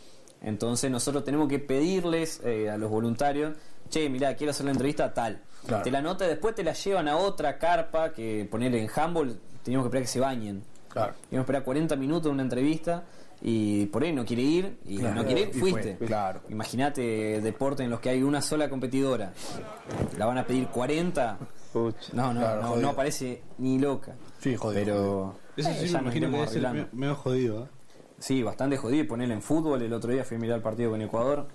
Entonces nosotros tenemos que pedirles eh, a los voluntarios, che, mirá, quiero hacer la entrevista tal. Claro. Te la nota y después te la llevan a otra carpa que ponerle en handball, teníamos que esperar que se bañen. Claro. Teníamos que esperar 40 minutos de una entrevista y por ahí no quiere ir y Claro. no quiere ir, fuiste. fue, claro. Imagínate deporte en los que hay una sola competidora. La van a pedir 40. Pucha. No, no, Claro, no, jodido. no aparece ni loca. Sí, jodido, Pero Eso eh, sí, ya me nos imagino que debe ser medio jodido. ¿eh? Sí, bastante jodido. Y ponerle en fútbol. El otro día fui a mirar el partido con Ecuador.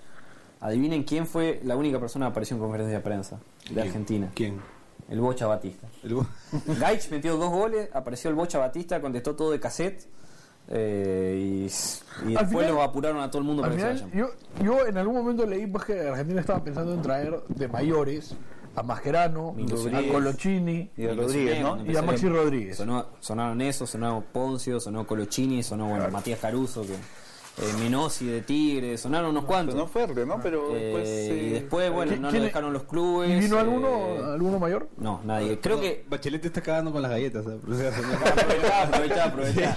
Adivinen quién fue la única persona que apareció en conferencia de prensa de Argentina. ¿Quién? El Bocha Batista. El bo- Gaich metió dos goles, apareció el Bocha Batista, contestó todo de cassette. eh, y, después final- lo apuraron a todo el mundo para que se final, vayan. yo, yo en algún momento leí pues, que Argentina estaba pensando en traer de mayores a Mascherano, a. Colochini Y a Rodríguez, ¿no? y a Maxi Rodríguez. Sonó, sonaron eso, sonó Poncio, sonó Colochini, sonó bueno, Matías Caruso, que, eh, Menosi de Tigre, sonaron unos cuantos. No fuerte, ¿no? Pero Eh, después. y después, bueno, ¿Quién- no quién- dejaron los clubes. ¿Y vino eh, alguno, alguno mayor? No, nadie. Creo que. Bachelet te está cagando con las galletas. ¿eh? Aprovechá, aprovechá, aprovechá.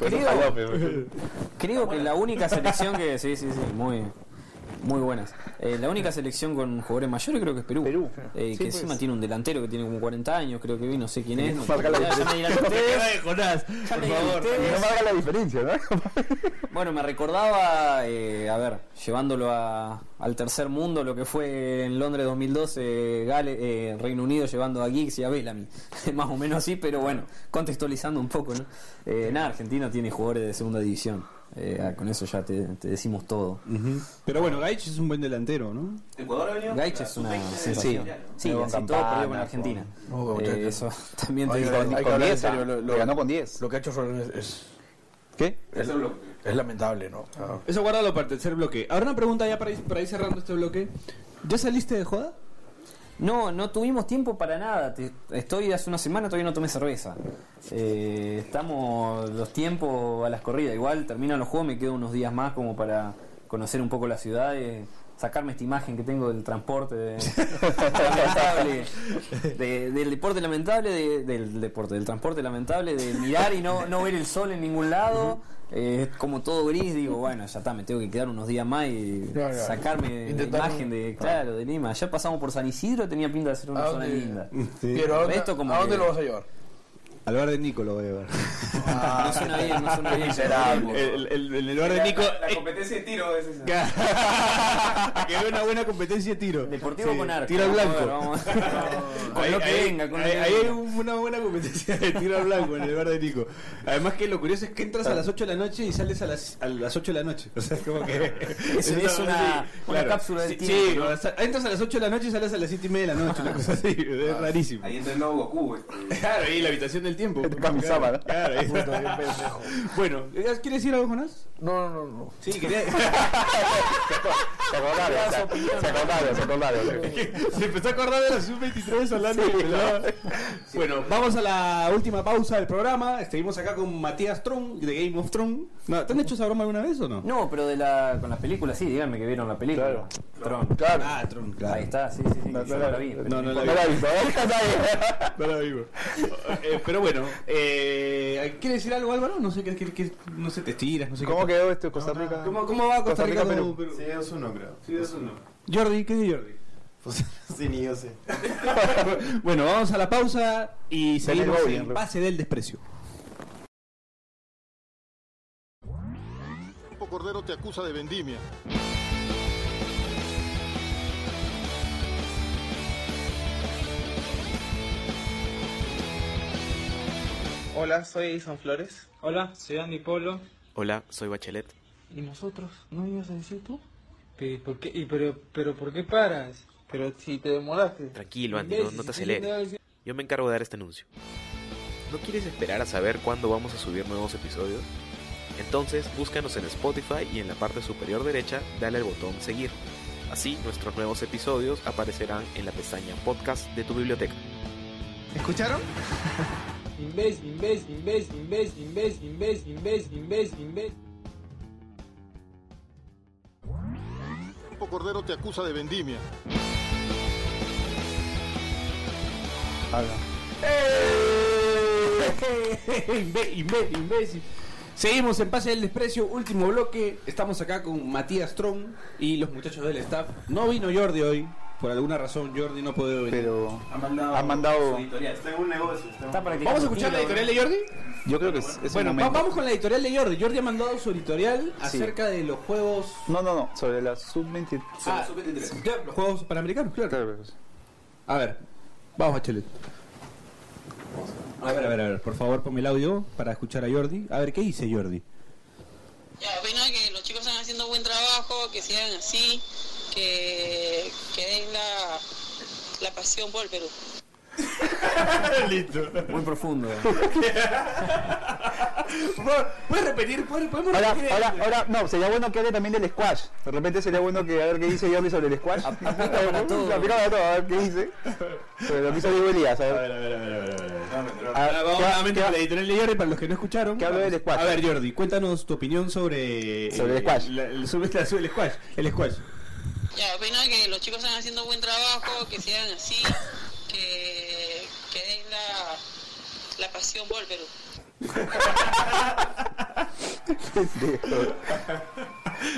Creo, creo que la única selección que. Sí, sí, sí, muy. Muy buenas. Eh, la única selección con jugadores mayores creo que es Perú. Perú. Eh, Sí, que pues. encima tiene un delantero que tiene como 40 años, creo que vi, no sé quién es. no marca la no marca diferencia, ¿no? Bueno, me recordaba, eh, a ver, llevándolo a- al tercer mundo, lo que fue en Londres 2012, Gale, eh, Reino Unido llevando a Giggs y a Bellamy. Más o menos así, pero bueno, contextualizando un poco, ¿no? Eh, nada, Argentina tiene jugadores de segunda división. Eh, ah, con eso ya te, te decimos todo. Pero bueno, Gaich es un buen delantero, ¿no? Ecuador ha venido. Gaich es una sensación. Sí, Con así todo perdió con Argentina. Eh, eso también te digo. Con, hay que con hablar en 10, serio, ah, lo- lo- le ganó con 10. Lo que ha hecho Suárez es, es, ¿Qué? es, es lamentable, ¿no? Ah. Eso guárdalo para el tercer bloque. Ahora una pregunta ya para ir, para ir cerrando este bloque. ¿Ya saliste de joda? No, no tuvimos tiempo para nada. Te- estoy hace una semana todavía no tomé cerveza. Eh, estamos los tiempos a las corridas. Igual terminan los juegos, me quedo unos días más como para conocer un poco la ciudad, y sacarme esta imagen que tengo del transporte lamentable, de- del deporte lamentable, de- del deporte, del transporte lamentable, de mirar y no, no ver el sol en ningún lado. Eh, es como todo gris, digo, bueno, ya está, me tengo que quedar unos días más y Claro, sacarme la imagen de, claro, de Lima. Ya pasamos por San Isidro, tenía pinta de ser una ¿A zona linda. Pero ¿a dónde, Esto como ¿a dónde que- lo vas a llevar? Al bar de Nico lo voy a llevar. No suena bien, no suena bien. El, el- el- el bar de Nico. La eh, competencia de tiro es esa. que vea una buena competencia de tiro. Deportivo Sí, con arco. Tiro al blanco. ver, vamos Con Ahí- lo que ahí- venga, con ahí- hay una buena competencia de tiro al blanco en el bar de Nico. Además que lo curioso es que entras a las 8 de la noche y sales a las, a las 8 de la noche. O sea, es como que... Es- es una- una cápsula del sí, tiempo, Sí, entras a las 8 de la noche y sales a las 7 y media de la noche. Una cosa así, es rarísimo. Ahí entra el nuevo Goku. este. Claro, ahí la habitación del tiempo. Claro, claro, ahí. Bueno, ¿quieres decir algo, Jonás? No, no, no. no. Sí, quería... Se acordaron, se, se acordaron, se acordaron. Se empezó a acordar de la sub-23 hablando de pelado. Bueno, vamos a la última pausa del programa. Seguimos acá con Matías Tron de Game of Thrones. No, ¿Te han hecho esa broma alguna vez o no? No, pero de la, con la película sí, díganme que vieron la película. Claro. Tron. Claro. Ah, Tron, claro. Ahí está, sí, sí, sí. No, no, no la vi. No, no la No la ¿eh? No la. Eh, pero Pero bueno, eh, ¿quiere decir algo Álvaro? No sé, ¿qué, qué- qué- no sé, te estiras, no sé ¿Cómo qué- quedó esto Costa Rica? ¿Cómo, cómo va Costa Rica, Perú? Perú? Sí, es uno, creo. Sí, es uno. Jordi, ¿qué dice Jordi? Pues sí, ni yo sé. bueno, vamos a la pausa y seguimos en base del desprecio. Cordero te acusa de vendimia. Hola, soy Edison Flores. Hola, soy Andy Polo. Hola, soy Bachelet. ¿Y nosotros? ¿No ibas a decir tú? Pe- ¿Por qué? ¿Y pero, pero por qué paras? Pero si te demoraste. Tranquilo, Andy, no, no te aceleres. Yo me encargo de dar este anuncio. ¿No quieres esperar a saber cuándo vamos a subir nuevos episodios? Entonces búscanos en Spotify y en la parte superior derecha dale al botón seguir. Así nuestros nuevos episodios aparecerán en la pestaña podcast de tu biblioteca. ¿Escucharon? Imbécil, imbécil, imbécil, imbécil, imbécil, imbécil, imbécil, imbécil, imbécil. Campo Cordero te acusa de vendimia. Imbécil. Seguimos en Pase del Desprecio, último bloque. Estamos acá con Matías Tron y los muchachos del staff. No vino Jordi hoy, por alguna razón Jordi no puede venir. Pero Ha mandado. ha mandado. su editorial. Está en un negocio. Está en- Está practicando ¿Vamos a escuchar la editorial de Jordi? Yo creo que es, es Bueno, un va- momento. vamos con la editorial de Jordi. Jordi ha mandado su editorial acerca de los juegos. No, no, no, sobre la sub-23. Ah, claro, los juegos panamericanos, claro. Claro. A ver, vamos a Chelet. A ver, a ver, a ver, por favor ponme el audio para escuchar a Jordi. A ver, ¿qué dice Jordi? Ya, opino que los chicos están haciendo buen trabajo, que sigan así, que, que den la, la pasión por el Perú. Listo. Muy profundo. ¿Puedes repetir? ¿Puedes- ¿Podemos Ahora, repetir? ahora, ahora, no, sería bueno que hable también del squash. De repente sería bueno que a ver qué dice Jordi sobre el squash. Para todo. Para todo, a ver qué dice. Sobre lo que hizo Diego Elías, a ver. a ver, a ver, a ver. a. A- vamos ¿qué- nuevamente con la editorial de Jordi para los que no escucharon. Que hable del squash. A ver, Jordi, cuéntanos tu opinión sobre. Sobre el eh, squash. la- el- sobre, la- sobre el squash. El squash. Ya, opino que los chicos están haciendo buen trabajo, que sigan así, que, que den la, la pasión por el Perú.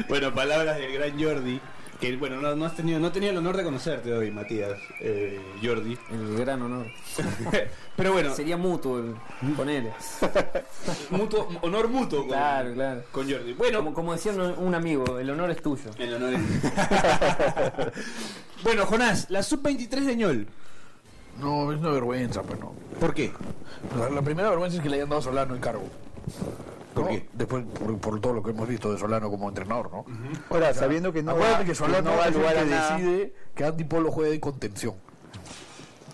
Bueno, palabras del gran Jordi. Que bueno, no, no has tenido, no tenía el honor de conocerte hoy, Matías, eh, Jordi. El gran honor. Pero bueno, Sería mutuo el ponele. mutuo, honor mutuo con, Claro, claro. con Jordi. Bueno, Como, como decía un, un amigo, el honor es tuyo. el honor es- bueno, Jonás, la sub-23 de Ñol. No, es una vergüenza, pues no. ¿Por qué? La, la primera vergüenza es que le hayan dado a Solano el cargo. ¿Por ¿no? qué? Después, por, por todo lo que hemos visto de Solano como entrenador, ¿no? Ahora, sabiendo que no Acuérdate va, que Solano no va a es el lugar que a nada. decide que Andy Polo juegue de contención.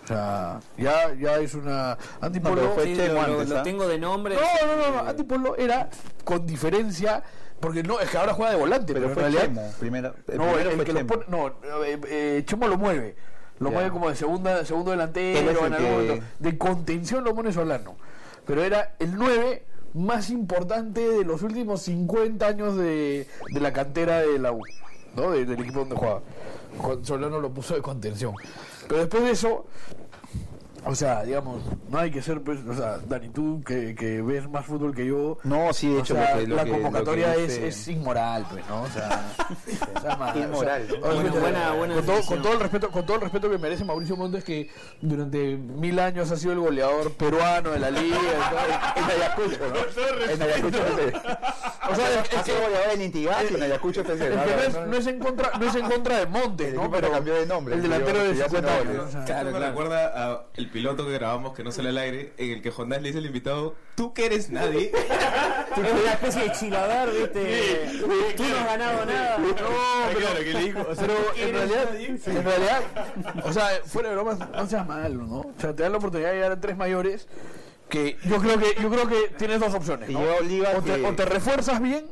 O sea, ya, ya es una... Andy No, Polo... pero fue Sí, Chemo lo, lo- antes, lo ¿ah? tengo de nombre. No, no, no, no, Andy Polo era con diferencia... Porque no, es que ahora juega de volante, pero, Pero en fue realidad... El No, primero el fue que lo pone, no, eh, eh, Chemo lo mueve. Lo Ya. mueve como de segunda, segundo delantero, el en algún que- momento. De contención lo pone Solano. Pero era el 9 más importante de los últimos 50 años de, de la cantera de la U, ¿no? De- del equipo donde jugaba. Solano lo puso de contención. Pero después de eso, o sea, digamos, no hay que ser, pues, o sea, Dani, tú que, que ves más fútbol que yo, No, sí, de hecho, sea, lo que- lo la que- convocatoria lo que es, es inmoral, pues, ¿no? O sea, Inmoral. o sea, Bueno, obviamente, buena- buena con, todo, con todo el respeto, con todo el respeto que merece Mauricio Montes, que durante mil años ha sido el goleador peruano de la liga, En Ayacucho, ¿no? En Ayacucho. O sea, es que goleador en Intigas y en Ayacucho FC. ¿no? es, No, no es en contra, no es en contra de Montes, ¿no? Pero cambió de nombre, el delantero de ya se 50 no, años. o sea, Esto me recuerda a el piloto que grabamos que no sale al aire, en el que Jonás le dice al invitado, tú que eres nadie. Es una especie de chiladar, ¿viste? Tú no has ganado nada. No, pero, claro, que le dijo, o sea, pero ¿tú en eres realidad, en realidad, o sea, fuera de bromas, no seas malo, ¿no? O sea, te dan la oportunidad de llegar a tres mayores que yo creo que yo creo que tienes dos opciones, ¿no? o, te, que- o te refuerzas bien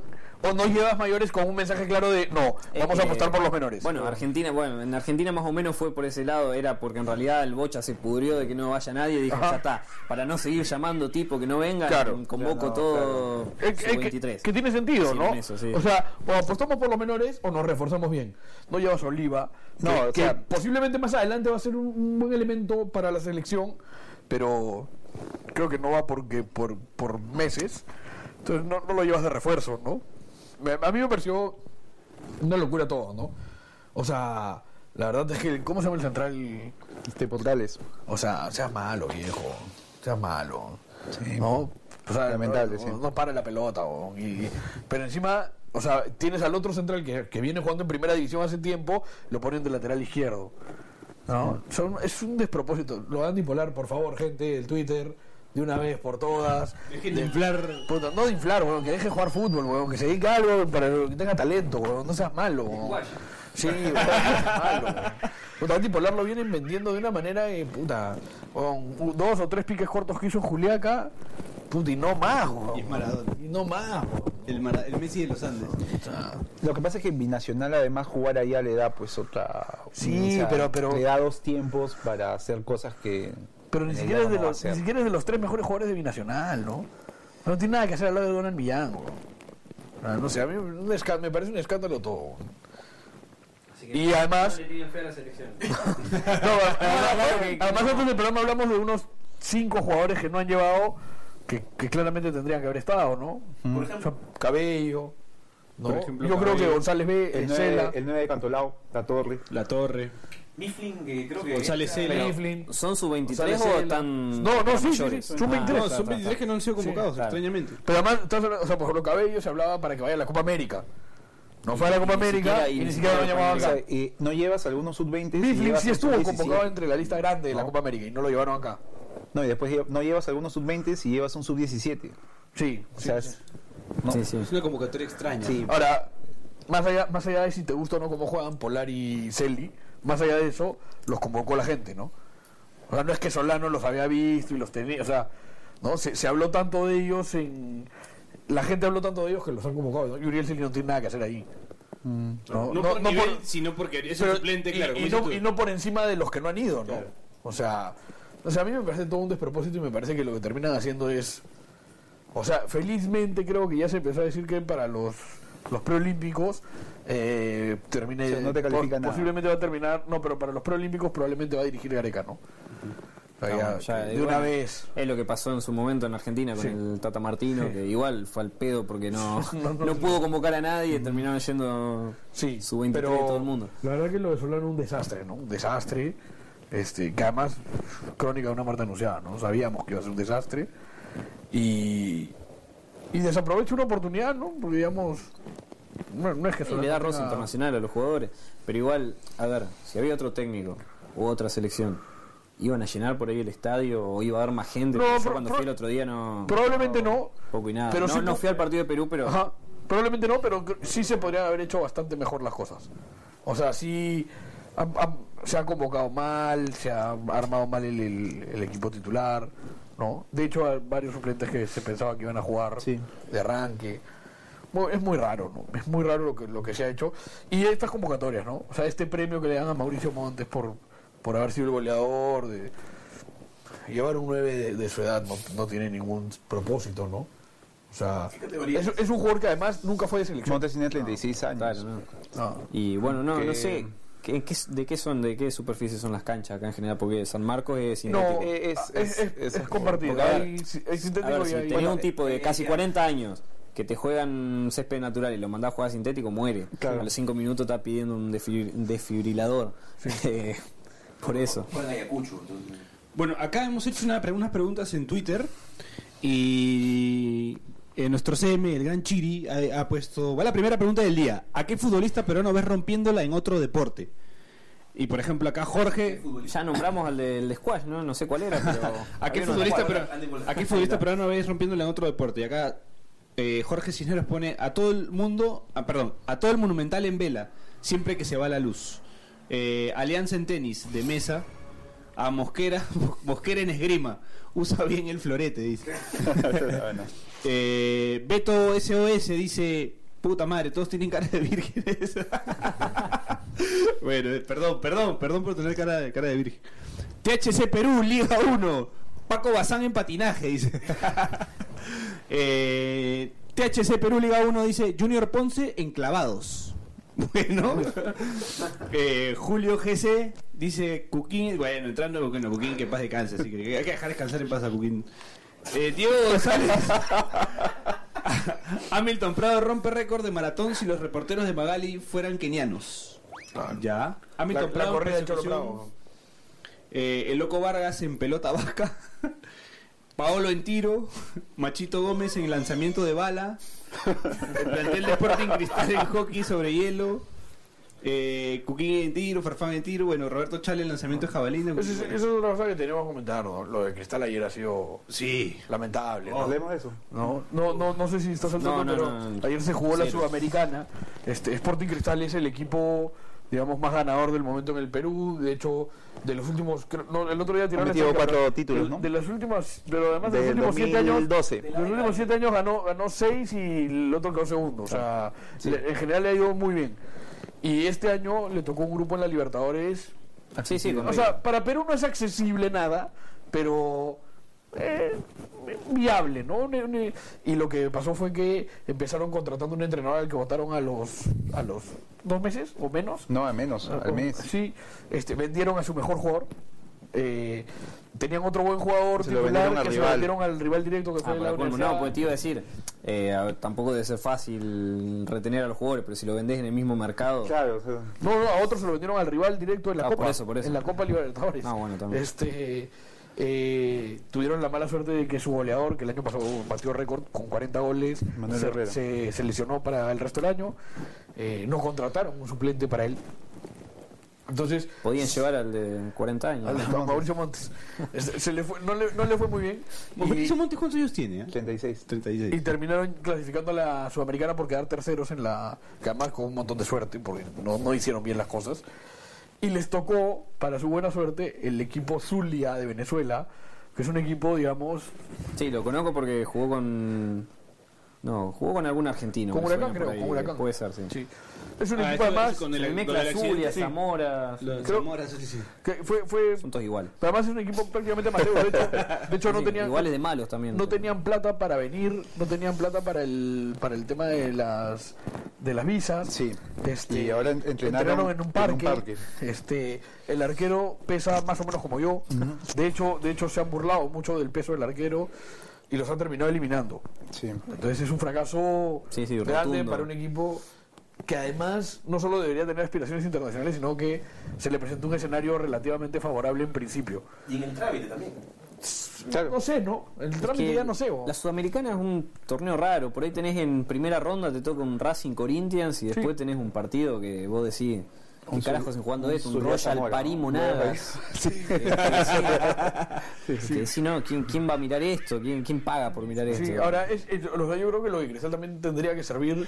o no llevas mayores con un mensaje claro de no, vamos a apostar por los menores. Bueno, Argentina, bueno, en Argentina más o menos fue por ese lado, era porque en realidad el Bocha se pudrió de que no vaya nadie y dijo, Ajá. ya está, para no seguir llamando tipo que no venga, Claro. convoco todo Eh, su eh, que, 23. que tiene sentido, Sí, ¿no? en eso, sí. O sea, o apostamos por los menores o nos reforzamos bien. No llevas Oliva, No, que, o que sea- posiblemente más adelante va a ser un, un buen elemento para la selección, pero creo que no va porque por, por meses, entonces no, no lo llevas de refuerzo, ¿no? A mí me pareció una locura todo, ¿no? O sea, la verdad es que, ¿cómo se llama el central? Este Portales. O sea, seas malo, viejo, seas malo, ¿no? O sea, lamentable, no, sí. no para la pelota, weón, y- pero encima, o sea, tienes al otro central que, que viene jugando en primera división hace tiempo, lo ponen de lateral izquierdo. ¿no? Son- es un despropósito. Lo dan bipolar, por favor, gente, el Twitter, de una vez por todas. Dejen de inflar. Puta, no de inflar, weón, que deje jugar fútbol, weón, que se dedique a algo para que tenga talento, weón, no seas malo, weón. Sí, weón, no seas malo, weón. Puta, Dan bipolar lo vienen vendiendo de una manera, eh, puta, weón, u- dos o tres piques cortos que hizo Juliaca, puta, y no más, weón. Y es Maradona. Y no más, weón. El, Mara- el Messi de los Andes. Lo que pasa es que Binacional además jugar allá le da pues otra... Sí, pero- pero- Le da dos tiempos para hacer cosas que... Pero ni siquiera, es de a los, ni siquiera es de los tres mejores jugadores de Binacional, ¿no? No tiene nada que hacer al lado de Donald Millán. Ah, No sé, a mí un me parece un escándalo todo. Y además, no, además, además antes del programa hablamos de unos cinco jugadores que no han llevado, que, que claramente tendrían que haber estado, ¿no? Por ejemplo, Cabello, ¿no? Por ejemplo, Yo creo que. González B, El 9, el 9 de Cantolao, La Torre. La Torre. Mifflin, que creo que. González. Mifflin. ¿Son sub 23 González o están.? No, no, sí, sí, son 23. No, son 23 que no han sido convocados, extrañamente. Pero además, o sea, por ejemplo, Cabello se hablaba para que vaya a la Copa América. No fue a la Copa América y ni siquiera lo llamaban acá. y no llevas algunos sub-20. y Mifflin sí estuvo sub-17. convocado entre la lista grande de la No. Copa América y no lo llevaron acá. No, y después no llevas algunos sub-20 y llevas un sub-17. Sí, O sea, es- no. Sí, sí. Es una convocatoria extraña. Sí. Ahora, más allá, más allá de si te gusta o no cómo juegan Polar y Celi, más allá de eso, los convocó la gente, ¿no? O sea, no es que Solano los había visto y los tenía, o sea, ¿no? Se, se habló tanto de ellos en... La gente habló tanto de ellos que los han convocado, ¿no? Y Uriel no tiene nada que hacer ahí. No, No, no- por no nivel, por- sino porque es pero- el suplente, claro. y, no, y por encima de los que no han ido, ¿no? Claro. O sea, o sea, a mí me parece todo un despropósito y me parece que lo que terminan haciendo es... O sea, felizmente creo que ya se empezó a decir que para los, los preolímpicos eh, termine... O sea, no te califica nada. Posiblemente va a terminar... No, pero para los preolímpicos probablemente va a dirigir Gareca, ¿no? O sea, No, ya, ya, de igual, una vez... Es lo que pasó en su momento en Argentina con Sí. el Tata Martino, Sí. que igual fue al pedo porque no, No, no, no, sí. pudo convocar a nadie y terminaron yendo Sí, su 23 de todo el mundo. La verdad que lo de Solano es un desastre, ¿no? Un desastre. Este, que además, crónica de una muerte anunciada, ¿no? Sabíamos que iba a ser un desastre. Y. Y desaprovecha una oportunidad, ¿no? Porque digamos. No, no es que le da roce internacional a los jugadores. Pero igual, a ver, si había otro técnico u otra selección, ¿iban a llenar por ahí el estadio o iba a haber más gente? No, pro- cuando pro- fui el otro día no. Probablemente no. Poco y nada. pero no, sí no fui al partido de Perú, pero. Ajá. Probablemente no, pero sí se podrían haber hecho bastante mejor las cosas. O sea, sí han- han- se ha convocado mal, se ha armado mal el, el- el equipo titular, ¿no? De hecho, hay varios suplentes que se pensaba que iban a jugar Sí. de arranque. Es muy raro, ¿no? Es muy raro lo que, lo que se ha hecho. Y estas convocatorias, ¿no? O sea, este premio que le dan a Mauricio Montes por, por haber sido el goleador, de llevar un 9 de, de su edad no, no tiene ningún propósito, ¿no? O sea, es, es un jugador que además nunca fue de selección. Montes tiene 36 años. Claro, no. No. Y bueno, no, Que- no sé. ¿qué, qué- ¿De qué son? ¿De qué superficie son las canchas acá en general? Porque San Marcos es No, sintético. Eh, es- es, es, es- es compartido. Hay, hay sintético ver, y si hay... tenés bueno, un tipo de eh, casi ya. 40 años que te juegan césped natural y lo mandás a jugar sintético, muere. Claro. A los 5 minutos está pidiendo un desfibri- desfibrilador. Eh, por eso. Bueno, acá hemos hecho una, unas preguntas en Twitter y eh, nuestro CM, el gran Chiri, ha, ha puesto... Va la primera pregunta del día. ¿A qué futbolista peruano ves rompiéndola en otro deporte? Y por ejemplo acá Jorge... Ya nombramos al del squash, ¿no? No sé cuál era, pero. ¿A qué de futbolista, ¿a qué futbolista peruano ves rompiéndola en otro deporte? Y acá eh, Jorge Cisneros pone a todo el mundo, ah, perdón, a todo el monumental en vela, siempre que se va la luz. Eh, Alianza en tenis de mesa, a Mosquera, Mosquera en esgrima, usa bien el florete, dice. Eh, Beto SOS dice, puta madre, todos tienen cara de vírgenes. bueno, eh, perdón, perdón, perdón por tener cara de, cara de virgen. THC Perú, Liga 1. Paco Bazán en patinaje, dice. Eh, THC Perú, Liga 1, dice Junior Ponce en clavados. Bueno, Eh, Julio GC Dice Cuquín, bueno, entrando bueno, Cuquín que paz descanse, así que hay que dejar descansar en paz a Cuquín. Eh, Diego González. Hamilton Prado rompe récord de maratón si los reporteros de Magali fueran kenianos. Ya. Hamilton La- la Prado en corrida Cholo. Prado. Eh, el Loco Vargas en pelota vasca. Paolo en tiro. Machito Gómez en lanzamiento de bala. El plantel de Sporting Cristal en hockey sobre hielo. Eh, Cuquín en tiro, Farfán en tiro. Bueno, Roberto Chale en lanzamiento de jabalina. Eso, es- eso es otra cosa que teníamos que comentar, ¿no? Lo de Cristal ayer ha sido sí. lamentable. ¿no? Hablemos de eso. No, no, no, no sé si estás al tanto, No, no, pero no, no. ayer se jugó la. Sudamericana. Este, Sporting Cristal es el equipo, digamos, más ganador del momento en el Perú. De hecho, de los últimos, creo- no, el otro día tiraron cuatro títulos, de, ¿no? de los últimos, de lo demás de los últimos siete años, 2012. de los últimos siete años ganó, ganó seis y el otro quedó segundo. O sea, le- en general le ha ido muy bien. Y este año le tocó un grupo en la Libertadores. Sí, sí, O sea, para Perú no es accesible nada, pero eh, viable, ¿no? Y lo que pasó fue que empezaron contratando un entrenador al que votaron a los a los dos meses o menos. No, al menos, al mes. Sí, este, vendieron a su mejor jugador. Eh, tenían otro buen jugador Se lo titular al que se lo rival. vendieron al rival directo que Ah, fue la Universidad. no, porque te iba a decir, eh, a ver, tampoco debe ser fácil retener a los jugadores, pero si lo vendés en el mismo mercado. Claro, o sea, No, no, a otros se lo vendieron al rival directo en la Ah, Copa. por eso, por eso. En la Copa Libertadores. Ah, bueno, también. Este, eh, tuvieron la mala suerte de que su goleador, que el año pasado batió récord con 40 goles, se, se- se lesionó para el resto del año. Eh, no contrataron un suplente para él. Entonces, Podían llevar al de 40 años. al- a Mauricio Montes. Se le fue- no, le, no le fue muy bien. Y- Mauricio Montes, ¿cuántos años tiene? eh? 36. 36. y terminaron clasificando a la Sudamericana por quedar terceros en la. que además con un montón de suerte, porque no, no hicieron bien las cosas. Y les tocó, para su buena suerte, el equipo Zulia de Venezuela, que es un equipo, digamos. Sí, lo conozco porque jugó con. No, jugó con algún argentino. Con Huracán, creo, ahí. con Huracán. Puede ser, sí. Sí. Es un Ah, equipo además. con el- el accidente, Zulia, sí. Zamora. Lo de Creo- Zamora, sí, sí. que fue, fue, Son todos iguales. pero además es un equipo prácticamente amateur. De hecho, de hecho no tenían. Iguales de malos también. no tenían plata para venir, no tenían plata para el para el tema de las de las visas. Sí. Este, Y ahora en- entrenaron en un en parque. un parque. Este, el arquero pesa más o menos como yo. De hecho, de hecho se han burlado mucho del peso del arquero y los han terminado eliminando. Sí. Entonces es un fracaso Sí, sí, grande rotundo. para un equipo que además no solo debería tener aspiraciones internacionales, sino que se le presentó un escenario relativamente favorable en principio. Y en el trámite también. Claro. No sé, ¿no? El Es trámite que ya no sé. o- La Sudamericana es un torneo raro. Por ahí tenés en primera ronda, te toca un Racing Corinthians y después tenés un partido que vos decís. ¿Qué Un carajos están jugando un esto? Un Royal ¿no? Monagas. Sí. Que decís, no, ¿quién, ¿quién va a mirar esto? ¿Quién, quién paga por mirar esto? Sí, ahora, es, es- lo que yo creo que lo de Cristal también tendría que servir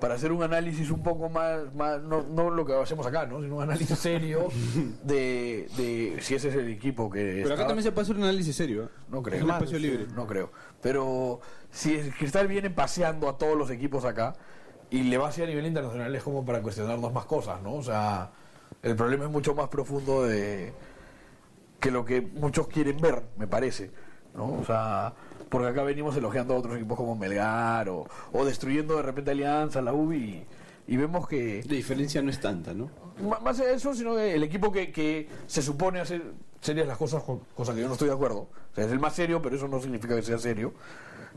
para hacer un análisis un poco más, más no, no lo que hacemos acá, ¿no? sino un análisis serio de, de si ese es el equipo que Pero acá también se puede hacer un análisis serio. ¿eh? No creo. Es un espacio libre. No creo. Pero si el Cristal viene paseando a todos los equipos acá y le va hacia a nivel internacional es como para cuestionarnos más cosas, ¿no? O sea, el problema es mucho más profundo de que lo que muchos quieren ver, me parece, ¿no? O sea, porque acá venimos elogiando a otros equipos como Melgar o, o destruyendo de repente Alianza, la U y, vemos que La diferencia no es tanta, ¿no? Más de eso, sino que el equipo que, que se supone hacer serias las cosas, co- cosa que yo no estoy de acuerdo. O sea, es el más serio, pero eso no significa que sea serio.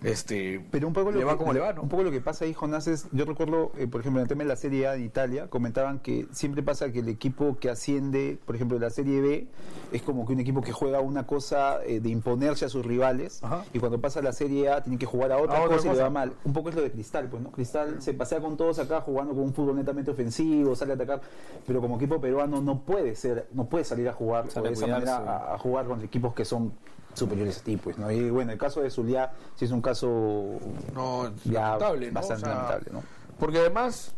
Este, Pero un poco lo le va que, como le va, ¿no? Un poco lo que pasa ahí, Jonás, es, yo recuerdo, eh, por ejemplo, en el tema de la Serie A de Italia, comentaban que siempre pasa que el equipo que asciende, por ejemplo, de la Serie B, es como que un equipo que juega una cosa eh, de imponerse a sus rivales, Ajá. y cuando pasa a la Serie A tiene que jugar a otra cosa y le va mal. Un poco es lo de Cristal, pues, ¿no? Cristal se pasea con todos acá jugando con un fútbol netamente ofensivo, sale a atacar, pero como equipo peruano no puede ser, no puede salir a jugar de esa manera a, a jugar con equipos que son superiores a ti, pues, ¿no? Y bueno, el caso de Zulia sí es un caso No, ya lamentable, ¿no? bastante O sea, lamentable, ¿no? Porque además,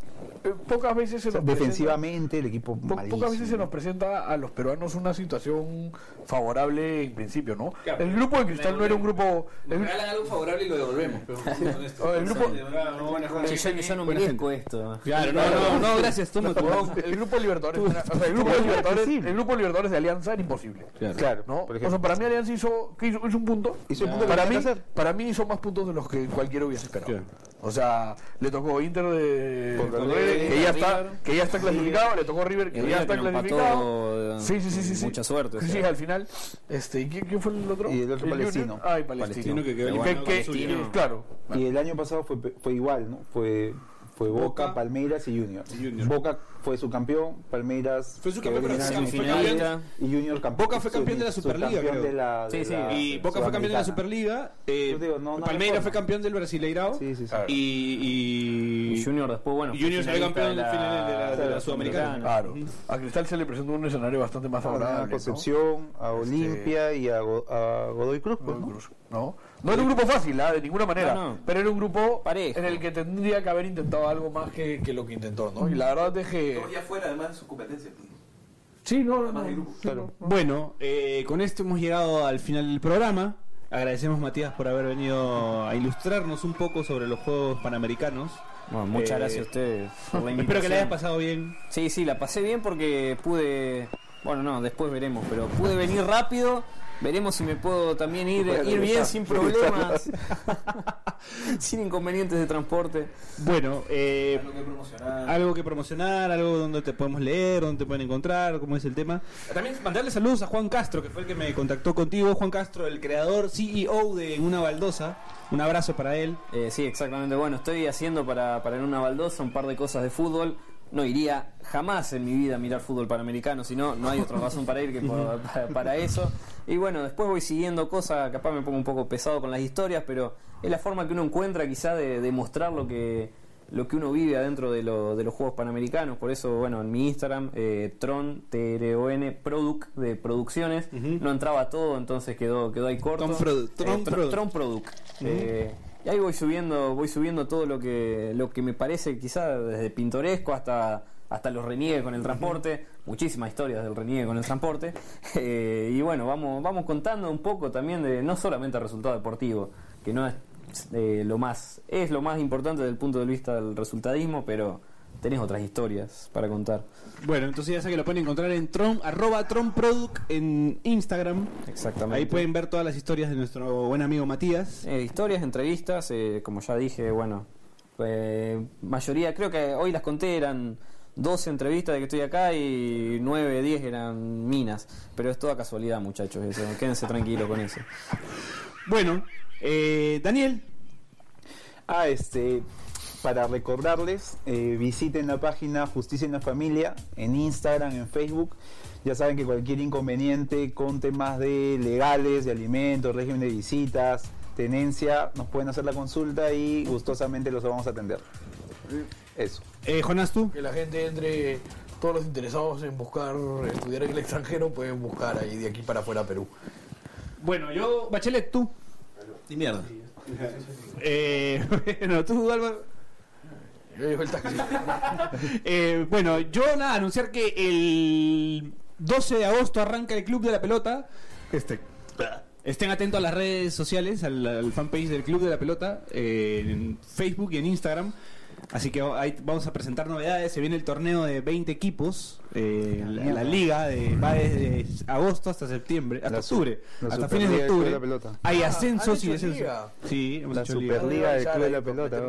pocas veces se O sea, nos presenta- defensivamente el equipo po- malísimo. pocas veces se nos presenta a los peruanos una situación favorable en principio, ¿no? Claro, el grupo de Cristal no era un grupo... el- algo favorable y lo devolvemos. Oh, el grupo- yo, yo no merezco esto. Claro, no, no, no, gracias, tu el grupo de Libertadores, era- o sea, el grupo de Libertadores, el grupo de Libertadores de Alianza era imposible. Claro, ¿no? por o ejemplo. sea, para mí Alianza hizo, ¿qué hizo, hizo un punto. Hizo un punto que para, mí, para mí hizo más puntos de los que cualquiera hubiese esperado. O sea, le tocó Inter de que ya está, River. que ya está clasificado, le tocó River, que ya está clasificado. eh, Sí, sí, sí, sí, sí. mucha suerte, Sí, sea. al final. Este, ¿y quién, quién fue el otro? Y el otro Palestino. Junior. Ah, Palestino. Palestino, que quedó claro. Y el año pasado fue, fue igual, ¿no? Fue, fue Boca, Boca, Palmeiras y Junior. y Junior. Boca fue su campeón, Palmeiras Fue su campeón, pero campeón. semifinales, y Junior campeón. Boca fue campeón de la Superliga, creo. de la, de Sí, sí. la Y Boca fue campeón de la. Superliga. eh, Yo digo, no, no hay Palmeiras fue campeón del Brasileirao. Sí, sí, sí. Y, y, Y Junior después, bueno. y Junior fue salió campeón del final de la, de la Sudamericana. Claro. A Cristal se le presentó un escenario bastante más A favorable. ¿no? Concepción, a Olimpia y a, Go- a Godoy Cruz, pues, ¿no? ¿No? Era un grupo fácil, ¿ah? de ninguna manera. No, no. Pero era un grupo Parejo. en el que tendría que haber intentado algo más que, que lo que intentó, ¿no? Y la verdad es que. ya fuera además de su competencia. Sí, no, no, no. Claro. Bueno, eh, con esto hemos llegado al final del programa. Agradecemos Matías por haber venido a ilustrarnos un poco sobre los Juegos Panamericanos. Bueno, muchas Eh, gracias a ustedes por la Espero que le hayas pasado bien. Sí, sí, la pasé bien porque pude. Bueno, no, después veremos, pero pude venir rápido. Veremos si me puedo también ir, ir bien sin problemas, sin inconvenientes de transporte. Bueno, eh, Algo que promocionar. algo que promocionar, algo donde te podemos leer, donde te pueden encontrar, cómo es el tema. También mandarle saludos a Juan Castro, que fue el que me contactó contigo. Juan Castro, el creador, CEO de Una Baldosa. Un abrazo para él. Eh, sí, exactamente. Bueno, estoy haciendo para, para en una baldosa un par de cosas de fútbol. No iría jamás en mi vida a mirar fútbol panamericano, si no, no hay otra razón para ir que por- para, para eso. Y bueno, después voy siguiendo cosas, capaz me pongo un poco pesado con las historias, pero es la forma que uno encuentra quizá de, de mostrar lo que, lo que uno vive adentro de, lo- de los Juegos Panamericanos. Por eso, bueno, en mi Instagram, eh, Tron, T-R-O-N, Product, de producciones, no entraba todo, entonces quedó, quedó ahí corto. Tron Produ- Tron Eh, Tron- Product. Tron Product. Eh, y ahí voy subiendo, voy subiendo todo lo que, lo que me parece quizá desde pintoresco hasta, hasta los reniegues con el transporte, muchísimas historias del reniegue con el transporte. Eh, y bueno, vamos, vamos contando un poco también de no solamente el resultado deportivo, que no es eh, lo más, es lo más importante desde el punto de vista del resultadismo, pero tenés otras historias para contar. Bueno, entonces ya sé que lo pueden encontrar en Tron, arroba TronProduct en Instagram. Exactamente. Ahí pueden ver todas las historias de nuestro buen amigo Matías. Eh, historias, entrevistas, eh, como ya dije, bueno, eh, mayoría, creo que hoy las conté, eran 12 entrevistas de que estoy acá y 9, 10 eran minas, pero es toda casualidad muchachos, eso, quédense tranquilos con eso. Bueno, eh, Daniel. Ah, este, para recordarles, eh, visiten la página Justicia en la Familia en Instagram, en Facebook. Ya saben que cualquier inconveniente con temas de legales, de alimentos, régimen de visitas, tenencia, nos pueden hacer la consulta y gustosamente los vamos a atender. Eso. Eh, Jonás, tú. Que la gente entre, todos los interesados en buscar estudiar en el extranjero pueden buscar ahí de aquí para afuera Perú. Bueno, yo, Bachelet, tú. Ni mierda. Eh, bueno, tú, Álvaro. Yo llevo el taxi. Eh, bueno, yo nada, anunciar que el 12 de agosto arranca el Club de la Pelota. Este, estén atentos a las redes sociales, al, al fanpage del Club de la Pelota, eh, en Facebook y en Instagram. Así que ahí vamos a presentar novedades. Se viene el torneo de 20 equipos. eh, la, la liga de, va desde agosto hasta septiembre, hasta La octubre, la hasta fines de octubre. de la Pelota. Hay Ah, ascensos ¿han y descensos. liga? Sí, hemos La hecho liga. Superliga del Club de la Pelota.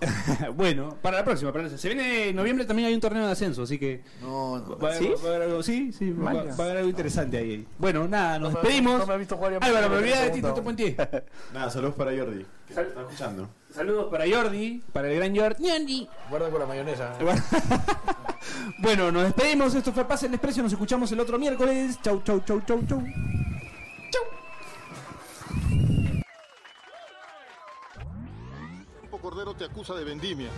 bueno, para la próxima, para la- Se viene en noviembre también hay un torneo de ascenso, así que No, no. va, a- ¿Sí? va a haber algo, sí, sí, va, a haber algo interesante ahí. Bueno, nada, nos No me- despedimos. no me ha visto jugar me- Álvaro, me me olvidé de ti, pregunta. no te puenteé. Nada, saludos para Jordi. que está escuchando. Saludos para Jordi, para el gran Jordi. Jordi. Guarda con la mayonesa. Bueno, nos despedimos. Esto fue Pase el Desprecio. Nos escuchamos el otro miércoles. Chau, chau, chau, chau, chau. Cordero te acusa de vendimia.